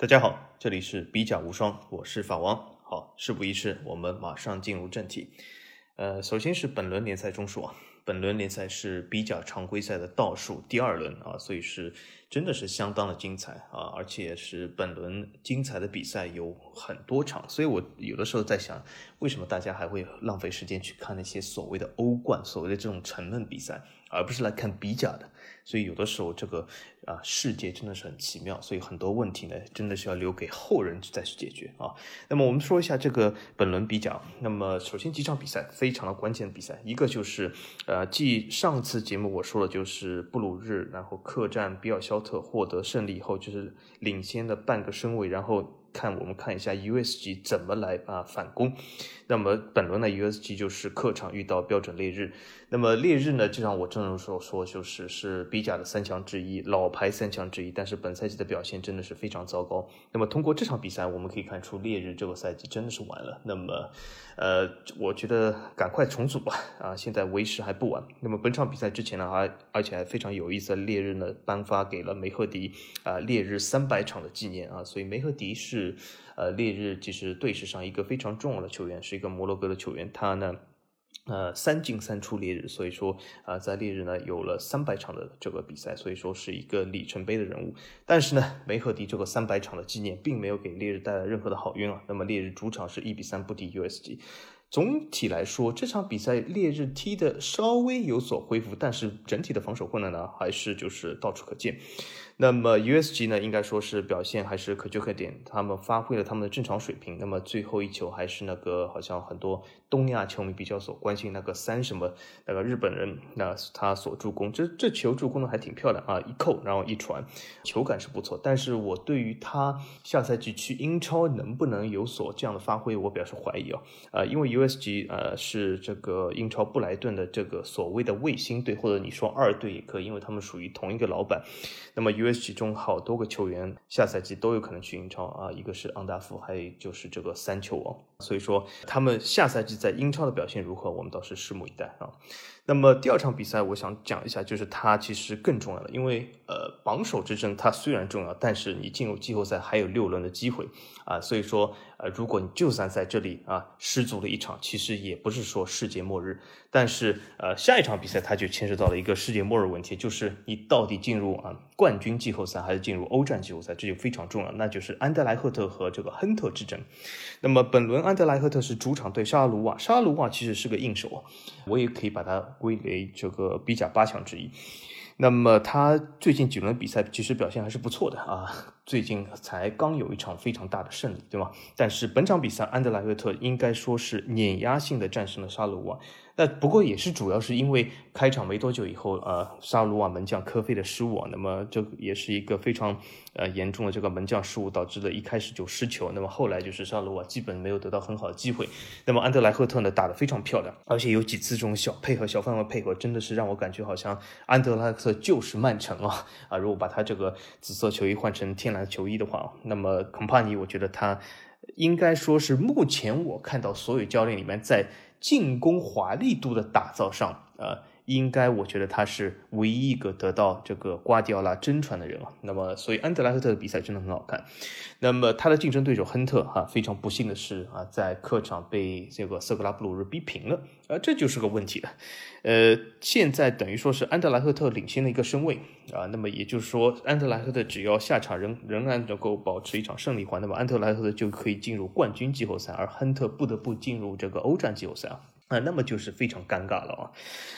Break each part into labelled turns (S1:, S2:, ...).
S1: 大家好，这里是比甲无双，我是法王。好，事不宜迟，我们马上进入正题。呃，首先是本轮联赛中数啊，本轮联赛是比甲常规赛的倒数第二轮啊，所以是真的是相当的精彩啊，而且是本轮精彩的比赛有很多场，所以我有的时候在想，为什么大家还会浪费时间去看那些所谓的欧冠，所谓的这种沉闷比赛，而不是来看比甲的？所以有的时候这个啊世界真的是很奇妙，所以很多问题呢真的是要留给后人再去解决啊。那么我们说一下这个本轮比甲，那么首先几场比赛非常的关键的比赛，一个就是呃继上次节目我说的就是布鲁日，然后客战比尔肖特获得胜利以后，就是领先的半个身位，然后。看，我们看一下 USG 怎么来啊反攻。那么本轮呢，USG 就是客场遇到标准烈日。那么烈日呢，就像我正如所说，就是是比甲的三强之一，老牌三强之一。但是本赛季的表现真的是非常糟糕。那么通过这场比赛，我们可以看出烈日这个赛季真的是完了。那么，呃，我觉得赶快重组吧。啊，现在为时还不晚。那么本场比赛之前呢，还而且还非常有意思，烈日呢颁发给了梅赫迪啊烈日三百场的纪念啊，所以梅赫迪是。呃，烈日其实队史上一个非常重要的球员，是一个摩洛哥的球员。他呢，呃，三进三出烈日，所以说啊，在烈日呢有了三百场的这个比赛，所以说是一个里程碑的人物。但是呢，梅赫迪这个三百场的纪念，并没有给烈日带来任何的好运啊。那么烈日主场是一比三不敌 USG。总体来说，这场比赛烈日踢的稍微有所恢复，但是整体的防守困难呢，还是就是到处可见。那么 USG 呢，应该说是表现还是可圈可点，他们发挥了他们的正常水平。那么最后一球还是那个好像很多东亚球迷比较所关心那个三什么那个日本人，那他所助攻，这这球助攻的还挺漂亮啊，一扣然后一传，球感是不错。但是我对于他下赛季去英超能不能有所这样的发挥，我表示怀疑啊，呃，因为 USG 呃是这个英超布莱顿的这个所谓的卫星队，或者你说二队也可以，因为他们属于同一个老板。那么 U 其中好多个球员下赛季都有可能去英超啊，一个是昂达夫，还有就是这个三球王，所以说他们下赛季在英超的表现如何，我们倒是拭目以待啊。那么第二场比赛，我想讲一下，就是它其实更重要的，因为呃榜首之争它虽然重要，但是你进入季后赛还有六轮的机会啊，所以说呃如果你就算在这里啊失足了一场，其实也不是说世界末日，但是呃下一场比赛它就牵涉到了一个世界末日问题，就是你到底进入啊冠军季后赛还是进入欧战季后赛，这就非常重要，那就是安德莱赫特和这个亨特之争。那么本轮安德莱赫特是主场对沙卢瓦，沙卢瓦其实是个硬手，我也可以把它。归为这个比甲八强之一，那么他最近几轮比赛其实表现还是不错的啊，最近才刚有一场非常大的胜利，对吗？但是本场比赛安德莱赫特应该说是碾压性的战胜了沙卢瓦。那不过也是主要是因为开场没多久以后，呃，沙鲁瓦门将科菲的失误啊，那么这也是一个非常呃严重的这个门将失误导致的，一开始就失球，那么后来就是沙鲁瓦基本没有得到很好的机会。那么安德莱赫特呢打得非常漂亮，而且有几次这种小配合、小范围配合，真的是让我感觉好像安德莱赫特就是曼城啊啊！如果把他这个紫色球衣换成天蓝球衣的话，那么孔帕尼，我觉得他应该说是目前我看到所有教练里面在。进攻华丽度的打造上，啊，应该我觉得他是唯一一个得到这个瓜迪奥拉真传的人啊。那么，所以安德莱赫特的比赛真的很好看。那么他的竞争对手亨特哈，非常不幸的是啊，在客场被这个瑟格拉布鲁日逼平了，啊，这就是个问题了。呃，现在等于说是安德莱赫特领先的一个身位啊。那么也就是说，安德莱赫特只要下场仍仍然能够保持一场胜利话，那么安德莱赫特就可以进入冠军季后赛，而亨特不得不进入这个欧战季后赛啊。啊，那么就是非常尴尬了啊。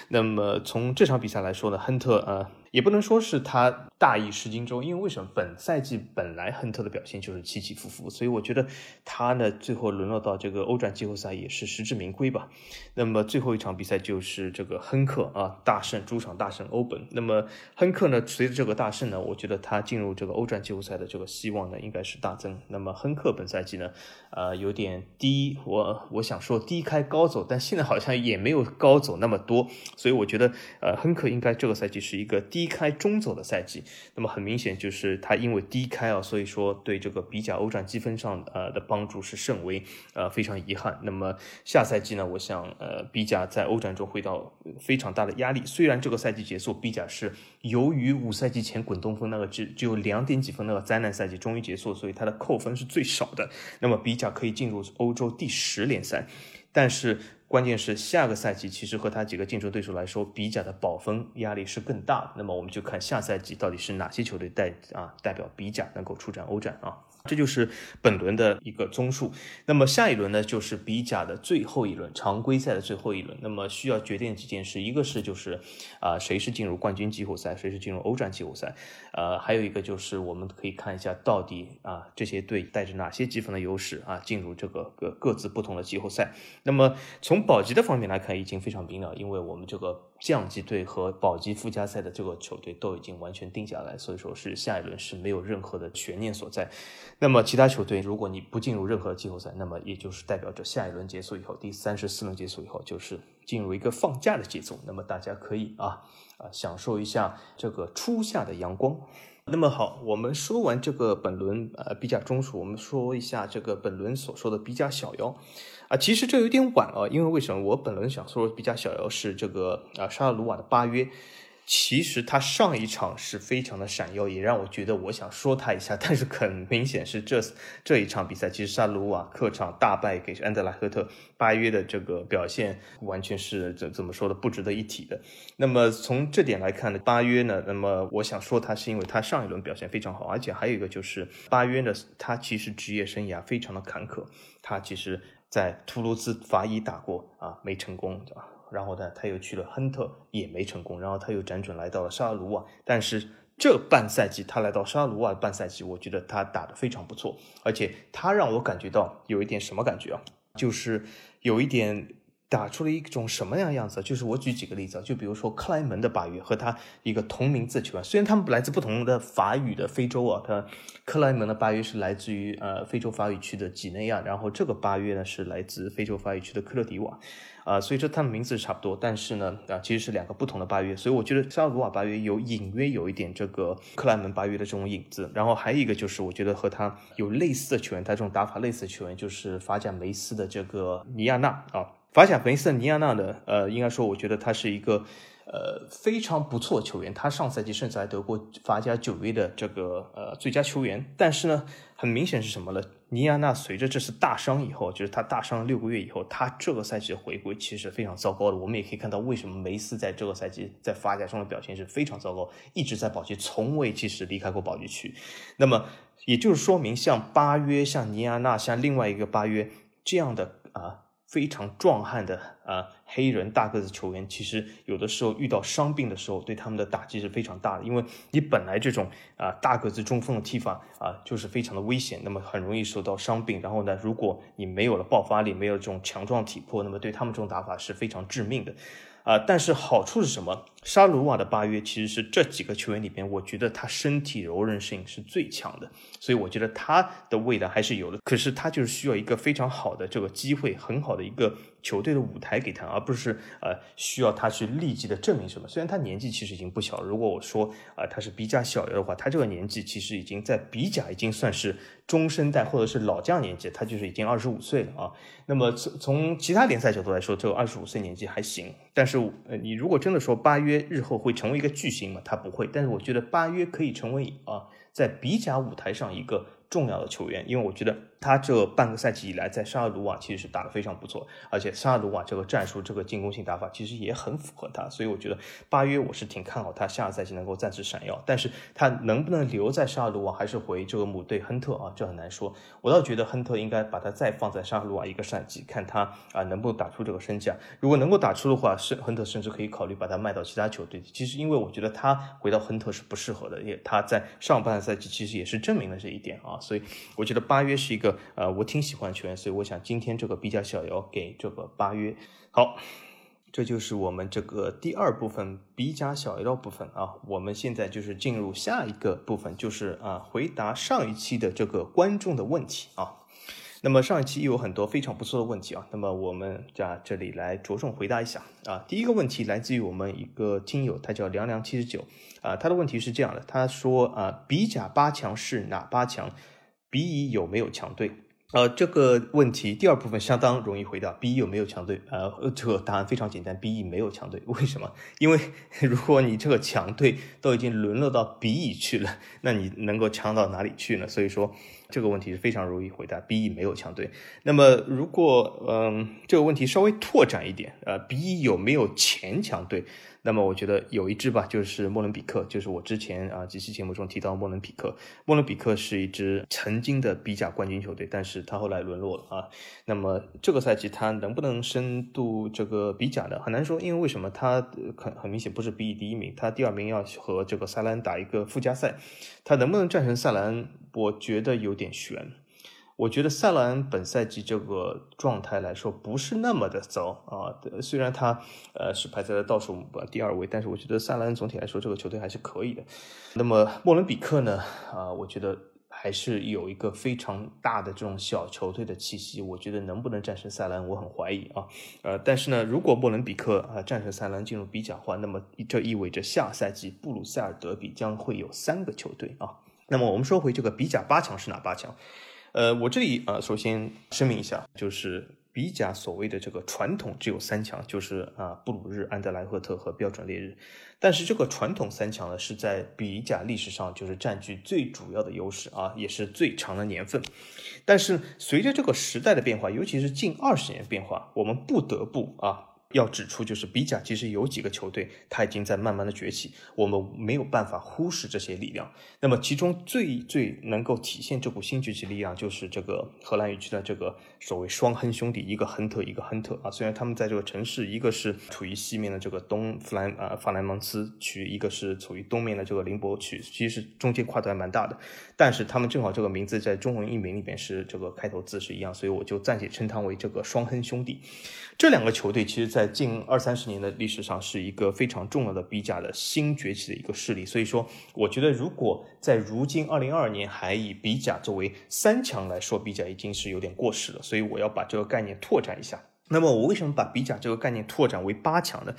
S1: 那么从这场比赛来说呢，亨特啊。也不能说是他大意失荆州，因为为什么本赛季本来亨特的表现就是起起伏伏，所以我觉得他呢最后沦落到这个欧战季后赛也是实至名归吧。那么最后一场比赛就是这个亨克啊大胜主场大胜欧本。那么亨克呢随着这个大胜呢，我觉得他进入这个欧战季后赛的这个希望呢应该是大增。那么亨克本赛季呢呃有点低，我我想说低开高走，但现在好像也没有高走那么多，所以我觉得呃亨克应该这个赛季是一个低。低开中走的赛季。那么很明显就是他因为低开啊，所以说对这个比甲欧战积分上呃的帮助是甚微，呃非常遗憾。那么下赛季呢，我想呃比甲在欧战中会到非常大的压力。虽然这个赛季结束，比甲是由于五赛季前滚东风那个只只有两点几分那个灾难赛季终于结束，所以他的扣分是最少的。那么比甲可以进入欧洲第十联赛，但是。关键是下个赛季，其实和他几个竞争对手来说，比甲的保分压力是更大的。那么我们就看下赛季到底是哪些球队代啊代表比甲能够出战欧战啊。这就是本轮的一个综述。那么下一轮呢，就是比甲的最后一轮，常规赛的最后一轮。那么需要决定几件事，一个是就是啊，谁是进入冠军季后赛，谁是进入欧战季后赛。呃，还有一个就是我们可以看一下到底啊这些队带着哪些积分的优势啊进入这个各各自不同的季后赛。那么从保级的方面来看，已经非常明了，因为我们这个。降级队和保级附加赛的这个球队都已经完全定下来，所以说是下一轮是没有任何的悬念所在。那么其他球队，如果你不进入任何季后赛，那么也就是代表着下一轮结束以后，第三十四轮结束以后，就是进入一个放假的节奏。那么大家可以啊啊享受一下这个初夏的阳光。那么好，我们说完这个本轮呃比甲中枢，我们说一下这个本轮所说的比甲小妖。啊，其实这有点晚了，因为为什么？我本轮想说比甲小妖是这个啊，沙尔鲁瓦的八约。其实他上一场是非常的闪耀，也让我觉得我想说他一下。但是很明显是这这一场比赛，其实沙鲁瓦客场大败给安德莱赫特，八约的这个表现完全是怎怎么说的不值得一提的。那么从这点来看呢，八约呢，那么我想说他是因为他上一轮表现非常好，而且还有一个就是八约呢，他其实职业生涯非常的坎坷，他其实。在图卢兹法乙打过啊，没成功啊。然后呢，他又去了亨特，也没成功。然后他又辗转来到了沙尔鲁瓦，但是这半赛季他来到沙尔鲁瓦半赛季，我觉得他打得非常不错，而且他让我感觉到有一点什么感觉啊，就是有一点。打出了一种什么样的样子？就是我举几个例子，就比如说克莱门的八月和他一个同名字球员，虽然他们来自不同的法语的非洲啊，他克莱门的八月是来自于呃非洲法语区的几内亚，然后这个八月呢是来自非洲法语区的科特迪瓦，啊，所以说他们名字差不多，但是呢啊其实是两个不同的巴约，所以我觉得沙鲁瓦巴约有隐约有一点这个克莱门巴约的这种影子，然后还有一个就是我觉得和他有类似的球员，他这种打法类似的球员就是法甲梅斯的这个尼亚纳啊。法甲梅斯的尼亚纳呢？呃，应该说，我觉得他是一个呃非常不错的球员。他上赛季甚至还得过法甲九月的这个呃最佳球员。但是呢，很明显是什么呢？尼亚纳随着这次大伤以后，就是他大伤六个月以后，他这个赛季的回归其实非常糟糕的。我们也可以看到，为什么梅斯在这个赛季在法甲中的表现是非常糟糕，一直在保级，从未其实离开过保级区。那么也就是说明，像巴约、像尼亚纳、像另外一个巴约这样的啊。非常壮汉的啊黑人大个子球员，其实有的时候遇到伤病的时候，对他们的打击是非常大的。因为你本来这种啊大个子中锋的踢法啊就是非常的危险，那么很容易受到伤病。然后呢，如果你没有了爆发力，没有这种强壮体魄，那么对他们这种打法是非常致命的。啊，但是好处是什么？沙鲁瓦的八约其实是这几个球员里边，我觉得他身体柔韧性是最强的，所以我觉得他的未来还是有的。可是他就是需要一个非常好的这个机会，很好的一个球队的舞台给他，而不是呃需要他去立即的证明什么。虽然他年纪其实已经不小，如果我说啊他是比甲小妖的话，他这个年纪其实已经在比甲已经算是中生代或者是老将年纪，他就是已经二十五岁了啊。那么从从其他联赛角度来说，这个二十五岁年纪还行，但是呃你如果真的说八约。日后会成为一个巨星吗？他不会，但是我觉得八约可以成为啊，在比甲舞台上一个重要的球员，因为我觉得。他这半个赛季以来，在沙尔鲁瓦其实是打得非常不错，而且沙尔鲁瓦这个战术、这个进攻性打法其实也很符合他，所以我觉得巴约我是挺看好他下个赛季能够暂时闪耀。但是他能不能留在沙尔鲁瓦，还是回这个母队亨特啊？这很难说。我倒觉得亨特应该把他再放在沙尔鲁瓦一个赛季，看他啊能不能打出这个身价。如果能够打出的话，是亨特甚至可以考虑把他卖到其他球队。其实因为我觉得他回到亨特是不适合的，也他在上半赛季其实也是证明了这一点啊。所以我觉得巴约是一个呃，我挺喜。欢球员，所以我想今天这个比较小妖给这个八约好，这就是我们这个第二部分比甲小妖部分啊。我们现在就是进入下一个部分，就是啊回答上一期的这个观众的问题啊。那么上一期有很多非常不错的问题啊，那么我们在这里来着重回答一下啊。第一个问题来自于我们一个听友，他叫凉凉七十九啊，他的问题是这样的，他说啊，比甲八强是哪八强？鼻翼有没有强队？呃，这个问题第二部分相当容易回答，B 有没有强队？呃，这个答案非常简单，B 没有强队。为什么？因为 如果你这个强队都已经沦落到鼻翼去了，那你能够强到哪里去呢？所以说这个问题是非常容易回答，B.E 没有强队。那么如果嗯这个问题稍微拓展一点，呃，B.E 有没有前强队？那么我觉得有一支吧，就是莫伦比克，就是我之前啊几期节目中提到莫伦比克。莫伦比克是一支曾经的比甲冠军球队，但是他后来沦落了啊。那么这个赛季他能不能深度这个比甲呢？很难说，因为为什么他很很明显不是比第一名，他第二名要和这个塞兰打一个附加赛，他能不能战胜塞兰？我觉得有点悬。我觉得塞兰本赛季这个状态来说不是那么的糟啊，虽然他呃是排在了倒数第二位，但是我觉得塞兰总体来说这个球队还是可以的。那么莫伦比克呢？啊，我觉得还是有一个非常大的这种小球队的气息。我觉得能不能战胜塞兰，我很怀疑啊。呃，但是呢，如果莫伦比克啊战胜塞兰进入比甲的话，那么这意味着下赛季布鲁塞尔德比将会有三个球队啊。那么我们说回这个比甲八强是哪八强？呃，我这里啊，首先声明一下，就是比甲所谓的这个传统只有三强，就是啊，布鲁日、安德莱赫特和标准烈日。但是这个传统三强呢，是在比甲历史上就是占据最主要的优势啊，也是最长的年份。但是随着这个时代的变化，尤其是近二十年变化，我们不得不啊。要指出，就是比甲其实有几个球队，它已经在慢慢的崛起，我们没有办法忽视这些力量。那么其中最最能够体现这股新崛起力量，就是这个荷兰语区的这个所谓双亨兄弟，一个亨特，一个亨特啊。虽然他们在这个城市，一个是处于西面的这个东弗兰啊法兰芒斯区，一个是处于东面的这个林伯区，其实中间跨度还蛮大的。但是他们正好这个名字在中文译名里边是这个开头字是一样，所以我就暂且称他为这个双亨兄弟。这两个球队其实，在近二三十年的历史上，是一个非常重要的比甲的新崛起的一个势力。所以说，我觉得如果在如今二零二二年还以比甲作为三强来说比甲，已经是有点过时了。所以我要把这个概念拓展一下。那么我为什么把比甲这个概念拓展为八强呢？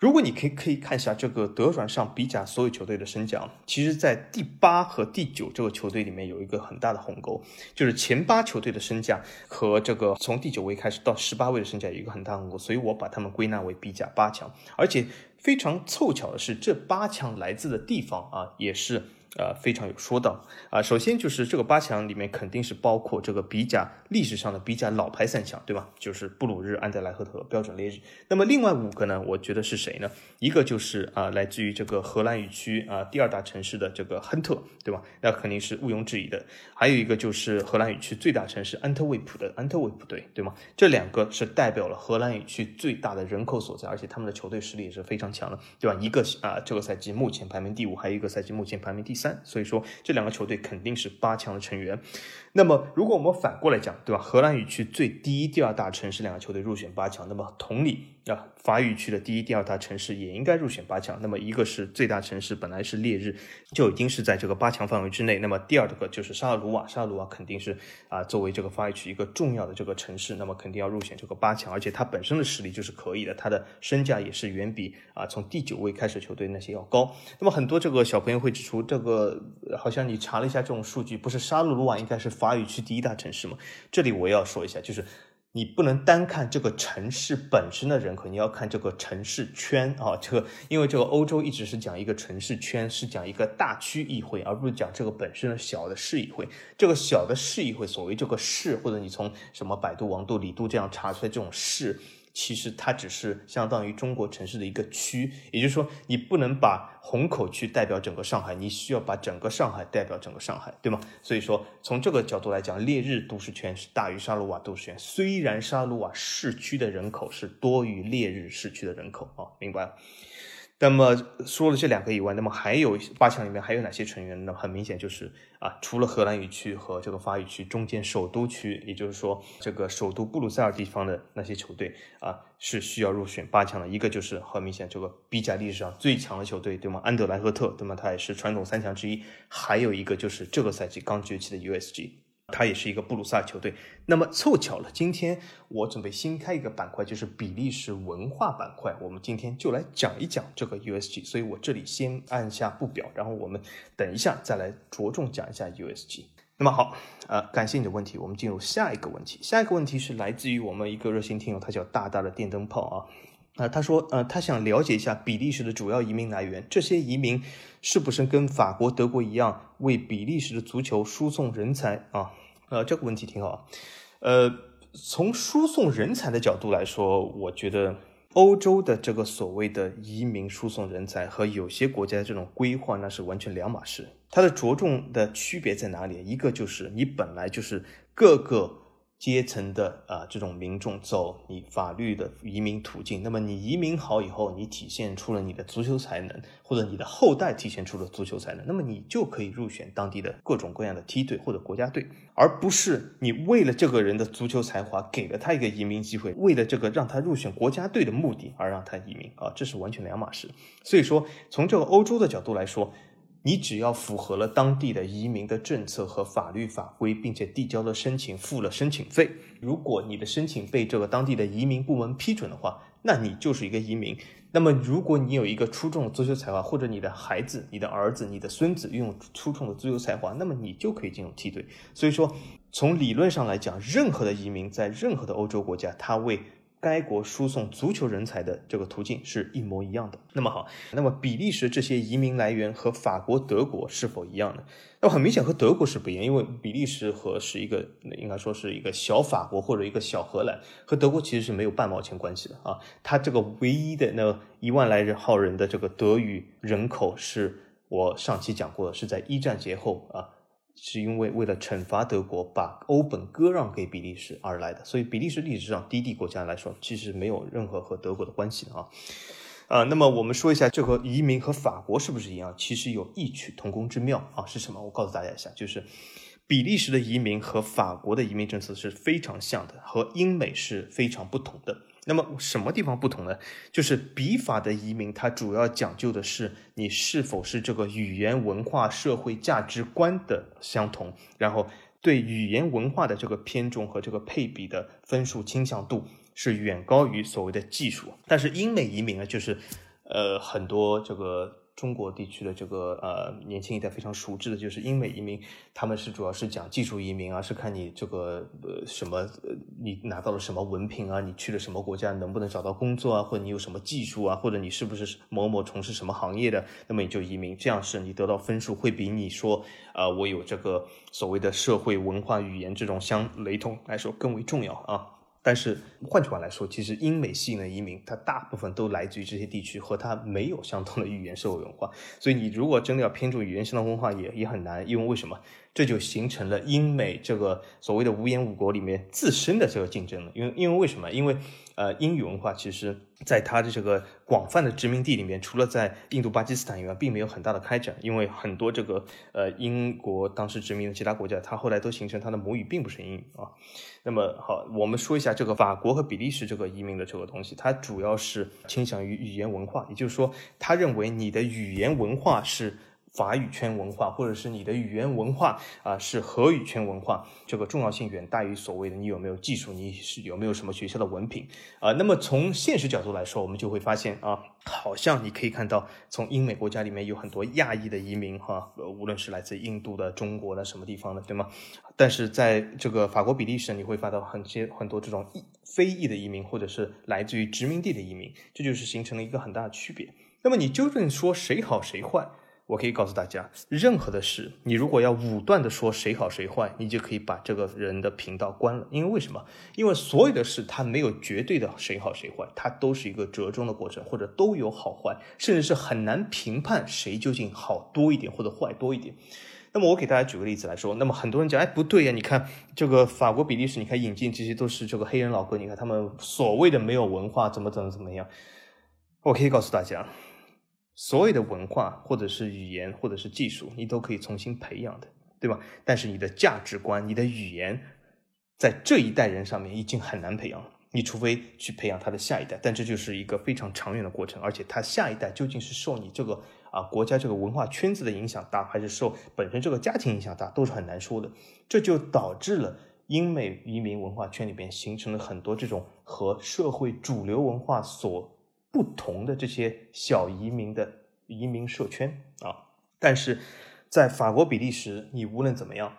S1: 如果你可以可以看一下这个德转上比甲所有球队的身价，其实，在第八和第九这个球队里面有一个很大的鸿沟，就是前八球队的身价和这个从第九位开始到十八位的身价有一个很大鸿沟，所以我把他们归纳为比甲八强，而且非常凑巧的是，这八强来自的地方啊，也是。呃，非常有说道啊。首先就是这个八强里面肯定是包括这个比甲历史上的比甲老牌三强，对吧？就是布鲁日、安德莱赫特、标准列日。那么另外五个呢？我觉得是谁呢？一个就是啊，来自于这个荷兰语区啊第二大城市的这个亨特，对吧？那肯定是毋庸置疑的。还有一个就是荷兰语区最大城市安特卫普的安特卫普队，对吗？这两个是代表了荷兰语区最大的人口所在，而且他们的球队实力也是非常强的，对吧？一个啊这个赛季目前排名第五，还有一个赛季目前排名第四三。所以说这两个球队肯定是八强的成员。那么，如果我们反过来讲，对吧？荷兰语区最第一、第二大城市两个球队入选八强，那么同理啊，法语区的第一、第二大城市也应该入选八强。那么，一个是最大城市本来是烈日，就已经是在这个八强范围之内。那么，第二个就是沙尔鲁瓦，沙尔鲁瓦肯定是啊，作为这个法语区一个重要的这个城市，那么肯定要入选这个八强。而且它本身的实力就是可以的，它的身价也是远比啊从第九位开始球队那些要高。那么，很多这个小朋友会指出，这个好像你查了一下这种数据，不是沙鲁鲁瓦应该是华语区第一大城市嘛？这里我要说一下，就是你不能单看这个城市本身的人口，你要看这个城市圈啊。这个因为这个欧洲一直是讲一个城市圈，是讲一个大区议会，而不是讲这个本身的小的市议会。这个小的市议会，所谓这个市，或者你从什么百度、王度、李度这样查出来这种市。其实它只是相当于中国城市的一个区，也就是说，你不能把虹口区代表整个上海，你需要把整个上海代表整个上海，对吗？所以说，从这个角度来讲，烈日都市圈是大于沙鲁瓦都市圈。虽然沙鲁瓦市区的人口是多于烈日市区的人口啊，明白了。那么说了这两个以外，那么还有八强里面还有哪些成员呢？很明显就是啊，除了荷兰语区和这个法语区中间首都区，也就是说这个首都布鲁塞尔地方的那些球队啊，是需要入选八强的。一个就是很明显这个 B 甲历史上最强的球队，对吗？安德莱赫特，对吗？他也是传统三强之一。还有一个就是这个赛季刚崛起的 USG。它也是一个布鲁塞尔球队。那么凑巧了，今天我准备新开一个板块，就是比利时文化板块。我们今天就来讲一讲这个 USG。所以我这里先按下不表，然后我们等一下再来着重讲一下 USG。那么好，呃，感谢你的问题，我们进入下一个问题。下一个问题是来自于我们一个热心听友，他叫大大的电灯泡啊，啊，他说，呃，他想了解一下比利时的主要移民来源，这些移民是不是跟法国、德国一样为比利时的足球输送人才啊？呃，这个问题挺好，呃，从输送人才的角度来说，我觉得。欧洲的这个所谓的移民输送人才和有些国家的这种规划，那是完全两码事。它的着重的区别在哪里？一个就是你本来就是各个。阶层的啊，这种民众走你法律的移民途径，那么你移民好以后，你体现出了你的足球才能，或者你的后代体现出了足球才能，那么你就可以入选当地的各种各样的梯队或者国家队，而不是你为了这个人的足球才华给了他一个移民机会，为了这个让他入选国家队的目的而让他移民啊，这是完全两码事。所以说，从这个欧洲的角度来说。你只要符合了当地的移民的政策和法律法规，并且递交了申请，付了申请费，如果你的申请被这个当地的移民部门批准的话，那你就是一个移民。那么，如果你有一个出众的足球才华，或者你的孩子、你的儿子、你的孙子拥有出众的足球才华，那么你就可以进入梯队。所以说，从理论上来讲，任何的移民在任何的欧洲国家，他为该国输送足球人才的这个途径是一模一样的。那么好，那么比利时这些移民来源和法国、德国是否一样呢？那很明显和德国是不一样，因为比利时和是一个应该说是一个小法国或者一个小荷兰，和德国其实是没有半毛钱关系的啊。它这个唯一的那一万来人号人的这个德语人口，是我上期讲过的，是在一战节后啊。是因为为了惩罚德国，把欧本割让给比利时而来的，所以比利时历史上低地国家来说，其实没有任何和德国的关系的啊。啊，那么我们说一下这个移民和法国是不是一样？其实有异曲同工之妙啊。是什么？我告诉大家一下，就是比利时的移民和法国的移民政策是非常像的，和英美是非常不同的。那么什么地方不同呢？就是笔法的移民，它主要讲究的是你是否是这个语言文化社会价值观的相同，然后对语言文化的这个偏重和这个配比的分数倾向度是远高于所谓的技术。但是英美移民呢，就是呃很多这个。中国地区的这个呃年轻一代非常熟知的就是英美移民，他们是主要是讲技术移民啊，是看你这个呃什么呃你拿到了什么文凭啊，你去了什么国家能不能找到工作啊，或者你有什么技术啊，或者你是不是某某从事什么行业的，那么你就移民，这样是你得到分数会比你说啊我有这个所谓的社会文化语言这种相雷同来说更为重要啊。但是换句话来说，其实英美吸引的移民，它大部分都来自于这些地区，和它没有相同的语言社会文化。所以你如果真的要偏重语言相同文化，也也很难。因为为什么？这就形成了英美这个所谓的无言五国里面自身的这个竞争了。因为因为为什么？因为呃，英语文化其实在它的这个广泛的殖民地里面，除了在印度、巴基斯坦以外，并没有很大的开展。因为很多这个呃英国当时殖民的其他国家，它后来都形成它的母语并不是英语啊。那么好，我们说一下这个法国和比利时这个移民的这个东西，它主要是倾向于语言文化，也就是说，他认为你的语言文化是。法语圈文化，或者是你的语言文化啊，是荷语圈文化，这个重要性远大于所谓的你有没有技术，你是有没有什么学校的文凭啊。那么从现实角度来说，我们就会发现啊，好像你可以看到，从英美国家里面有很多亚裔的移民哈，无论是来自印度的、中国的什么地方的，对吗？但是在这个法国、比利时，你会发到很些很多这种非裔的移民，或者是来自于殖民地的移民，这就是形成了一个很大的区别。那么你究竟说谁好谁坏？我可以告诉大家，任何的事，你如果要武断的说谁好谁坏，你就可以把这个人的频道关了。因为为什么？因为所有的事它没有绝对的谁好谁坏，它都是一个折中的过程，或者都有好坏，甚至是很难评判谁究竟好多一点或者坏多一点。那么我给大家举个例子来说，那么很多人讲，哎，不对呀，你看这个法国、比利时，你看引进这些都是这个黑人老哥，你看他们所谓的没有文化，怎么怎么怎么样？我可以告诉大家。所有的文化，或者是语言，或者是技术，你都可以重新培养的，对吧？但是你的价值观、你的语言，在这一代人上面已经很难培养了。你除非去培养他的下一代，但这就是一个非常长远的过程。而且他下一代究竟是受你这个啊国家这个文化圈子的影响大，还是受本身这个家庭影响大，都是很难说的。这就导致了英美移民文化圈里边形成了很多这种和社会主流文化所不同的这些小移民的移民社圈啊。但是在法国、比利时，你无论怎么样。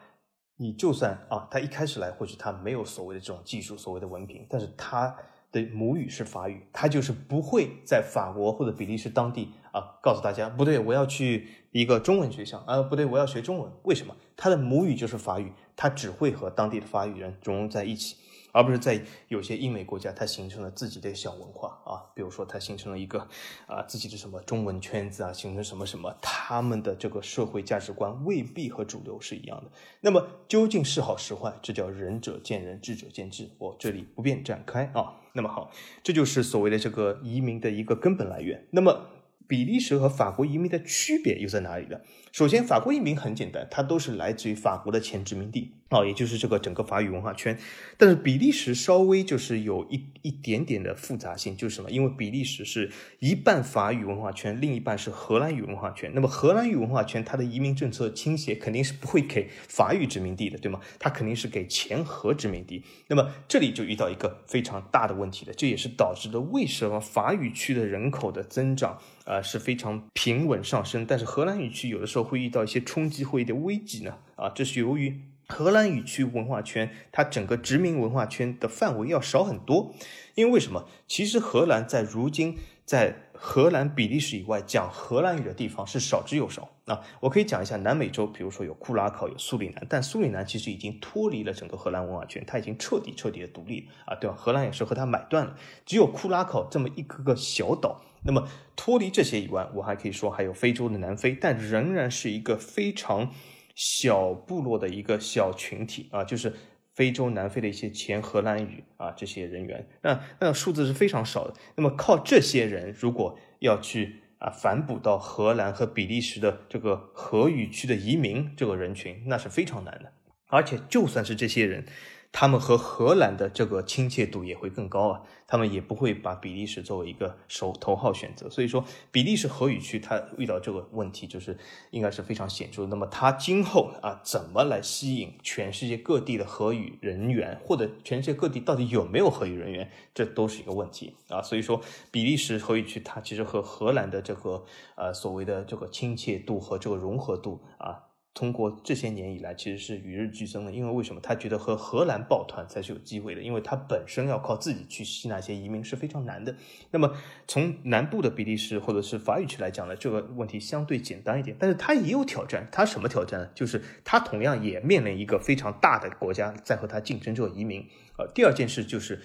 S1: 你就算啊，他一开始来或许他没有所谓的这种技术，所谓的文凭，但是他的母语是法语，他就是不会在法国或者比利时当地啊告诉大家不对，我要去一个中文学校啊，不对，我要学中文，为什么？他的母语就是法语，他只会和当地的法语人融入在一起。而不是在有些英美国家，它形成了自己的小文化啊，比如说它形成了一个啊自己的什么中文圈子啊，形成什么什么，他们的这个社会价值观未必和主流是一样的。那么究竟是好是坏，这叫仁者见仁，智者见智。我这里不便展开啊。那么好，这就是所谓的这个移民的一个根本来源。那么。比利时和法国移民的区别又在哪里呢？首先，法国移民很简单，它都是来自于法国的前殖民地啊，也就是这个整个法语文化圈。但是比利时稍微就是有一一点点的复杂性，就是什么？因为比利时是一半法语文化圈，另一半是荷兰语文化圈。那么荷兰语文化圈它的移民政策倾斜肯定是不会给法语殖民地的，对吗？它肯定是给前荷殖民地。那么这里就遇到一个非常大的问题了，这也是导致了为什么法语区的人口的增长。啊，是非常平稳上升，但是荷兰语区有的时候会遇到一些冲击或一点危机呢。啊，这是由于荷兰语区文化圈它整个殖民文化圈的范围要少很多。因为为什么？其实荷兰在如今在荷兰、比利时以外讲荷兰语的地方是少之又少。啊，我可以讲一下南美洲，比如说有库拉考、有苏里南，但苏里南其实已经脱离了整个荷兰文化圈，它已经彻底彻底的独立啊，对吧？荷兰也是和它买断了，只有库拉考这么一个个小岛。那么脱离这些以外，我还可以说还有非洲的南非，但仍然是一个非常小部落的一个小群体啊，就是非洲南非的一些前荷兰语啊这些人员，那那数字是非常少的。那么靠这些人，如果要去啊反哺到荷兰和比利时的这个荷语区的移民这个人群，那是非常难的。而且就算是这些人。他们和荷兰的这个亲切度也会更高啊，他们也不会把比利时作为一个首头号选择。所以说，比利时荷语区它遇到这个问题，就是应该是非常显著。那么它今后啊，怎么来吸引全世界各地的荷语人员，或者全世界各地到底有没有荷语人员，这都是一个问题啊。所以说，比利时荷语区它其实和荷兰的这个呃所谓的这个亲切度和这个融合度啊。通过这些年以来，其实是与日俱增的。因为为什么？他觉得和荷兰抱团才是有机会的，因为他本身要靠自己去吸纳一些移民是非常难的。那么从南部的比利时或者是法语区来讲呢，这个问题相对简单一点，但是它也有挑战。它什么挑战呢？就是它同样也面临一个非常大的国家在和它竞争这个移民。呃，第二件事就是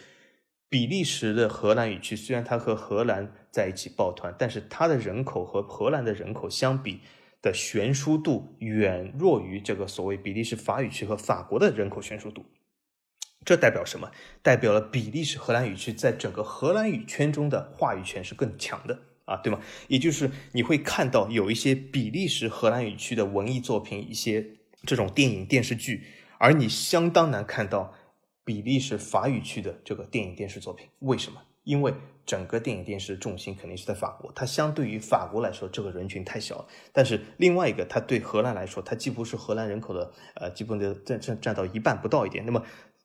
S1: 比利时的荷兰语区，虽然它和荷兰在一起抱团，但是它的人口和荷兰的人口相比。的悬殊度远弱于这个所谓比利时法语区和法国的人口悬殊度，这代表什么？代表了比利时荷兰语区在整个荷兰语圈中的话语权是更强的啊，对吗？也就是你会看到有一些比利时荷兰语区的文艺作品，一些这种电影电视剧，而你相当难看到比利时法语区的这个电影电视作品，为什么？因为整个电影电视重心肯定是在法国，它相对于法国来说，这个人群太小了。但是另外一个，它对荷兰来说，它既不是荷兰人口的呃，基本的占占占到一半不到一点。那么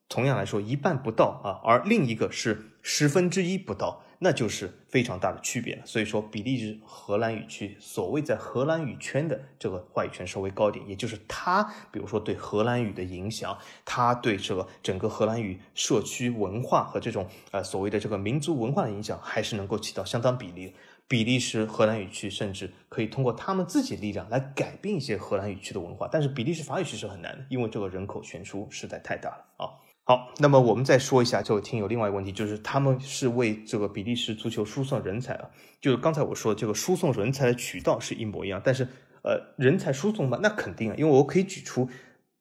S1: 同样来说，一半不到啊，而另一个是十分之一不到。那就是非常大的区别了。所以说，比利时荷兰语区所谓在荷兰语圈的这个话语权稍微高点，也就是它，比如说对荷兰语的影响，它对这个整个荷兰语社区文化和这种呃所谓的这个民族文化的影响，还是能够起到相当比例。比利时荷兰语区甚至可以通过他们自己力量来改变一些荷兰语区的文化，但是比利时法语区是很难的，因为这个人口悬殊实在太大了啊。好，那么我们再说一下这位听友另外一个问题，就是他们是为这个比利时足球输送人才啊，就是刚才我说的这个输送人才的渠道是一模一样，但是呃，人才输送嘛，那肯定啊，因为我可以举出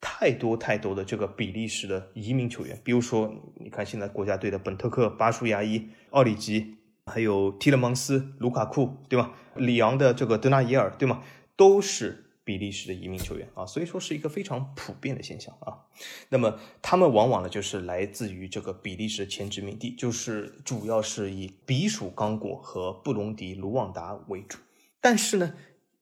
S1: 太多太多的这个比利时的移民球员，比如说你看现在国家队的本特克、巴舒亚伊、奥里吉，还有提勒芒斯、卢卡库，对吗？里昂的这个德纳伊尔，对吗？都是。比利时的移民球员啊，所以说是一个非常普遍的现象啊。那么他们往往呢就是来自于这个比利时前殖民地，就是主要是以比属刚果和布隆迪、卢旺达为主。但是呢，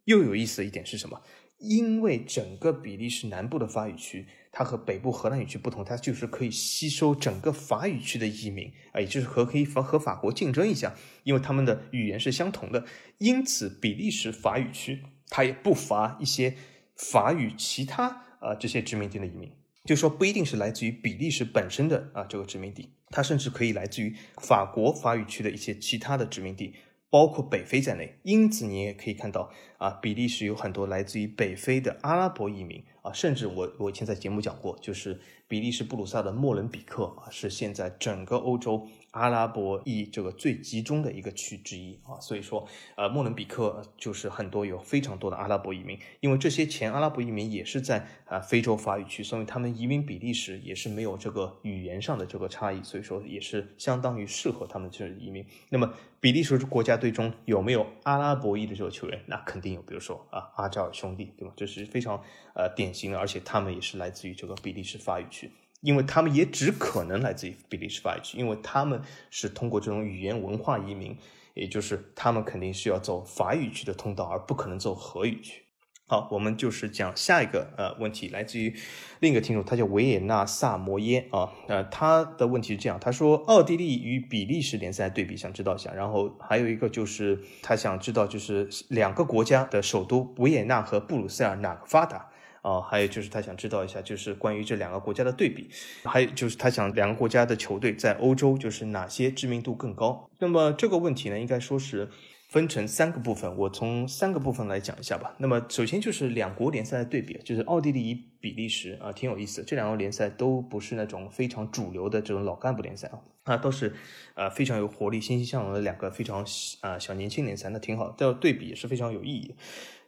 S1: 又有意思的一点是什么？因为整个比利时南部的法语区，它和北部荷兰语区不同，它就是可以吸收整个法语区的移民啊，也就是和可以和和法国竞争一下，因为他们的语言是相同的，因此比利时法语区它也不乏一些法语其他啊这些殖民地的移民，就说不一定是来自于比利时本身的啊这个殖民地，它甚至可以来自于法国法语区的一些其他的殖民地。包括北非在内，因此你也可以看到啊，比利时有很多来自于北非的阿拉伯移民啊，甚至我我以前在节目讲过，就是比利时布鲁萨的莫伦比克啊，是现在整个欧洲。阿拉伯裔这个最集中的一个区之一啊，所以说，呃，莫伦比克就是很多有非常多的阿拉伯移民，因为这些前阿拉伯移民也是在啊非洲法语区，所以他们移民比利时也是没有这个语言上的这个差异，所以说也是相当于适合他们这移民。那么，比利时国家队中有没有阿拉伯裔的这个球员？那肯定有，比如说啊阿扎尔兄弟，对吧？这是非常呃典型的，而且他们也是来自于这个比利时法语区。因为他们也只可能来自于比利时法语区，因为他们是通过这种语言文化移民，也就是他们肯定是要走法语区的通道，而不可能走荷语区。好，我们就是讲下一个呃问题，来自于另一个听众，他叫维也纳萨摩耶啊，呃，他的问题是这样，他说奥地利与比利时联赛对比，想知道一下。然后还有一个就是他想知道，就是两个国家的首都维也纳和布鲁塞尔哪个发达？啊，还有就是他想知道一下，就是关于这两个国家的对比，还有就是他想两个国家的球队在欧洲就是哪些知名度更高。那么这个问题呢，应该说是分成三个部分，我从三个部分来讲一下吧。那么首先就是两国联赛的对比，就是奥地利与比利时啊，挺有意思。这两个联赛都不是那种非常主流的这种老干部联赛啊，啊都是呃非常有活力、欣欣向荣的两个非常啊小年轻联赛，那挺好，的对比也是非常有意义。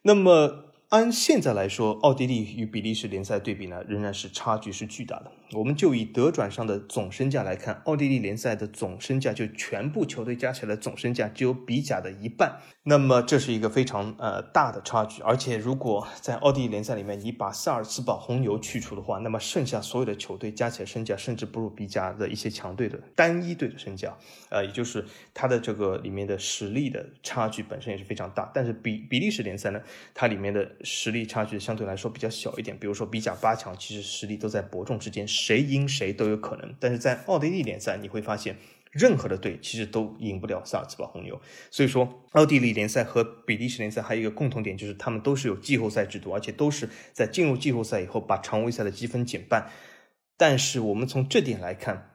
S1: 那么。按现在来说，奥地利与比利时联赛对比呢，仍然是差距是巨大的。我们就以德转上的总身价来看，奥地利联赛的总身价就全部球队加起来总身价只有比甲的一半，那么这是一个非常呃大的差距。而且如果在奥地利联赛里面你把萨尔茨堡红牛去除的话，那么剩下所有的球队加起来身价甚至不如比甲的一些强队的单一队的身价，呃，也就是它的这个里面的实力的差距本身也是非常大。但是比比利时联赛呢，它里面的。实力差距相对来说比较小一点，比如说比甲八强，其实实力都在伯仲之间，谁赢谁都有可能。但是在奥地利联赛，你会发现任何的队其实都赢不了萨尔茨堡红牛。所以说，奥地利联赛和比利时联赛还有一个共同点，就是他们都是有季后赛制度，而且都是在进入季后赛以后把常规赛的积分减半。但是我们从这点来看。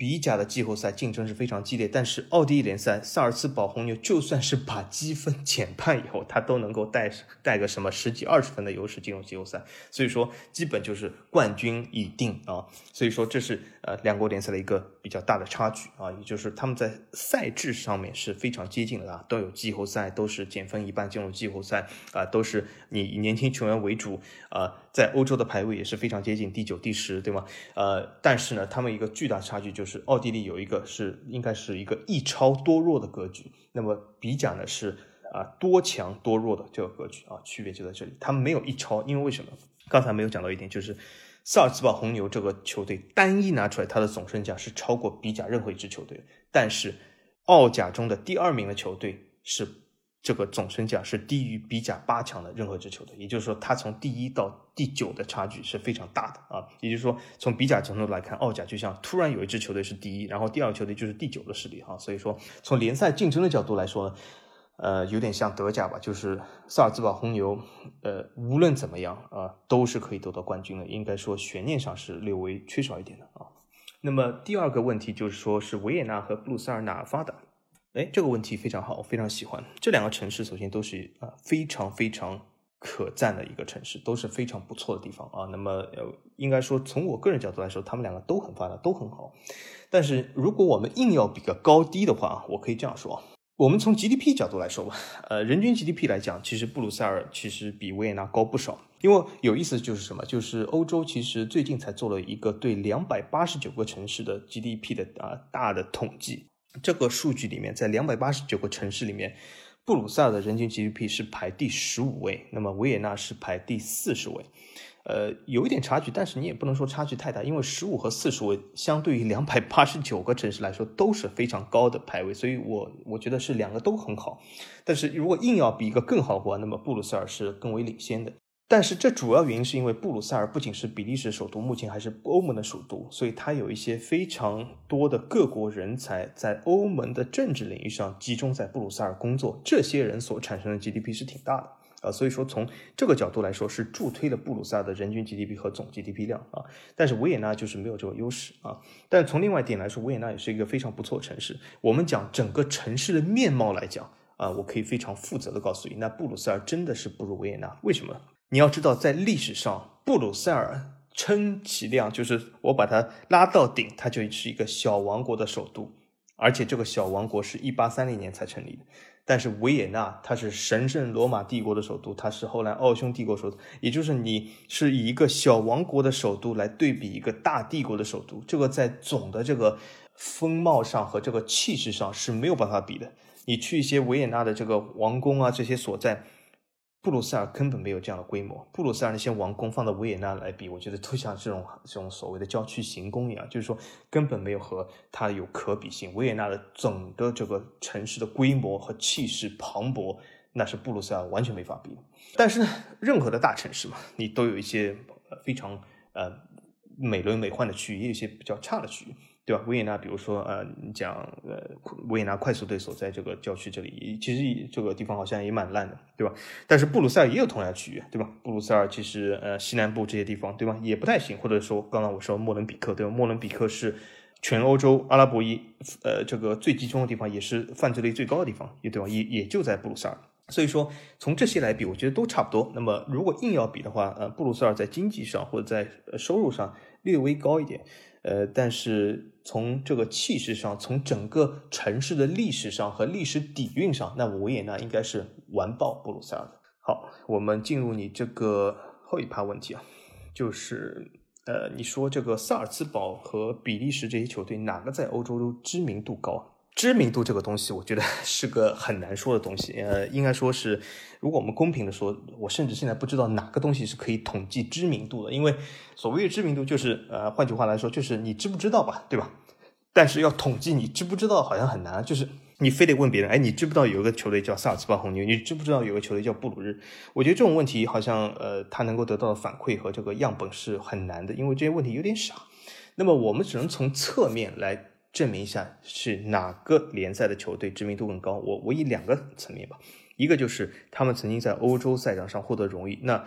S1: 比甲的季后赛竞争是非常激烈，但是奥地利联赛萨尔茨堡红牛就算是把积分减半以后，他都能够带带个什么十几二十分的优势进入季后赛，所以说基本就是冠军已定啊，所以说这是呃两国联赛的一个比较大的差距啊，也就是他们在赛制上面是非常接近的啊，都有季后赛，都是减分一半进入季后赛啊，都是你以年轻球员为主啊。在欧洲的排位也是非常接近第九、第十，对吗？呃，但是呢，他们一个巨大差距就是奥地利有一个是应该是一个一超多弱的格局，那么比甲呢是啊多强多弱的这个格局啊，区别就在这里，他们没有一超，因为为什么？刚才没有讲到一点，就是萨尔茨堡红牛这个球队单一拿出来，它的总身价是超过比甲任何一支球队，但是奥甲中的第二名的球队是。这个总身价是低于比甲八强的任何支球队，也就是说，它从第一到第九的差距是非常大的啊。也就是说，从比甲程度来看，奥甲就像突然有一支球队是第一，然后第二球队就是第九的实力哈。所以说，从联赛竞争的角度来说呢，呃，有点像德甲吧，就是萨尔茨堡红牛，呃，无论怎么样啊，都是可以得到冠军的。应该说，悬念上是略微缺少一点的啊。那么第二个问题就是说，是维也纳和布鲁塞尔哪发达？哎，这个问题非常好，我非常喜欢这两个城市。首先都是啊非常非常可赞的一个城市，都是非常不错的地方啊。那么呃，应该说从我个人角度来说，他们两个都很发达，都很好。但是如果我们硬要比个高低的话，我可以这样说：我们从 GDP 角度来说吧，呃，人均 GDP 来讲，其实布鲁塞尔其实比维也纳高不少。因为有意思就是什么，就是欧洲其实最近才做了一个对两百八十九个城市的 GDP 的啊大的统计。这个数据里面，在两百八十九个城市里面，布鲁塞尔的人均 GDP 是排第十五位，那么维也纳是排第四十位。呃，有一点差距，但是你也不能说差距太大，因为十五和四十位相对于两百八十九个城市来说都是非常高的排位，所以我我觉得是两个都很好。但是如果硬要比一个更好的话，那么布鲁塞尔是更为领先的。但是这主要原因是因为布鲁塞尔不仅是比利时首都，目前还是欧盟的首都，所以它有一些非常多的各国人才在欧盟的政治领域上集中在布鲁塞尔工作，这些人所产生的 GDP 是挺大的啊，所以说从这个角度来说是助推了布鲁塞尔的人均 GDP 和总 GDP 量啊。但是维也纳就是没有这个优势啊。但从另外一点来说，维也纳也是一个非常不错的城市。我们讲整个城市的面貌来讲啊，我可以非常负责的告诉你，那布鲁塞尔真的是不如维也纳，为什么？你要知道，在历史上，布鲁塞尔称其量就是我把它拉到顶，它就是一个小王国的首都，而且这个小王国是一八三零年才成立的。但是维也纳它是神圣罗马帝国的首都，它是后来奥匈帝国首都，也就是你是以一个小王国的首都来对比一个大帝国的首都，这个在总的这个风貌上和这个气势上是没有办法比的。你去一些维也纳的这个王宫啊，这些所在。布鲁塞尔根本没有这样的规模。布鲁塞尔那些王宫放到维也纳来比，我觉得都像这种这种所谓的郊区行宫一样，就是说根本没有和它有可比性。维也纳的整个这个城市的规模和气势磅礴，那是布鲁塞尔完全没法比。但是呢，任何的大城市嘛，你都有一些非常呃美轮美奂的区域，也有一些比较差的区域。对吧？维也纳，比如说，呃，讲，呃，维也纳快速队所在这个郊区这里，其实这个地方好像也蛮烂的，对吧？但是布鲁塞尔也有同样区域，对吧？布鲁塞尔其实，呃，西南部这些地方，对吧，也不太行。或者说，刚刚我说莫伦比克，对吧？莫伦比克是全欧洲阿拉伯裔，呃，这个最集中的地方，也是犯罪率最高的地方，也对吧？也也就在布鲁塞尔。所以说，从这些来比，我觉得都差不多。那么，如果硬要比的话，呃，布鲁塞尔在经济上或者在收入上略微高一点。呃，但是从这个气势上，从整个城市的历史上和历史底蕴上，那维也纳应该是完爆布鲁塞尔的。好，我们进入你这个后一趴问题啊，就是呃，你说这个萨尔茨堡和比利时这些球队哪个在欧洲知名度高？知名度这个东西，我觉得 是个很难说的东西。呃，应该说是，如果我们公平的说，我甚至现在不知道哪个东西是可以统计知名度的。因为所谓的知名度，就是呃，换句话来说，就是你知不知道吧，对吧？但是要统计你知不知道，好像很难。就是你非得问别人，哎，你知不知道有一个球队叫萨尔茨堡红牛？你知不知道有个球队叫布鲁日？我觉得这种问题好像呃，他能够得到的反馈和这个样本是很难的，因为这些问题有点傻。那么我们只能从侧面来。证明一下是哪个联赛的球队知名度更高？我我以两个层面吧，一个就是他们曾经在欧洲赛场上获得荣誉，那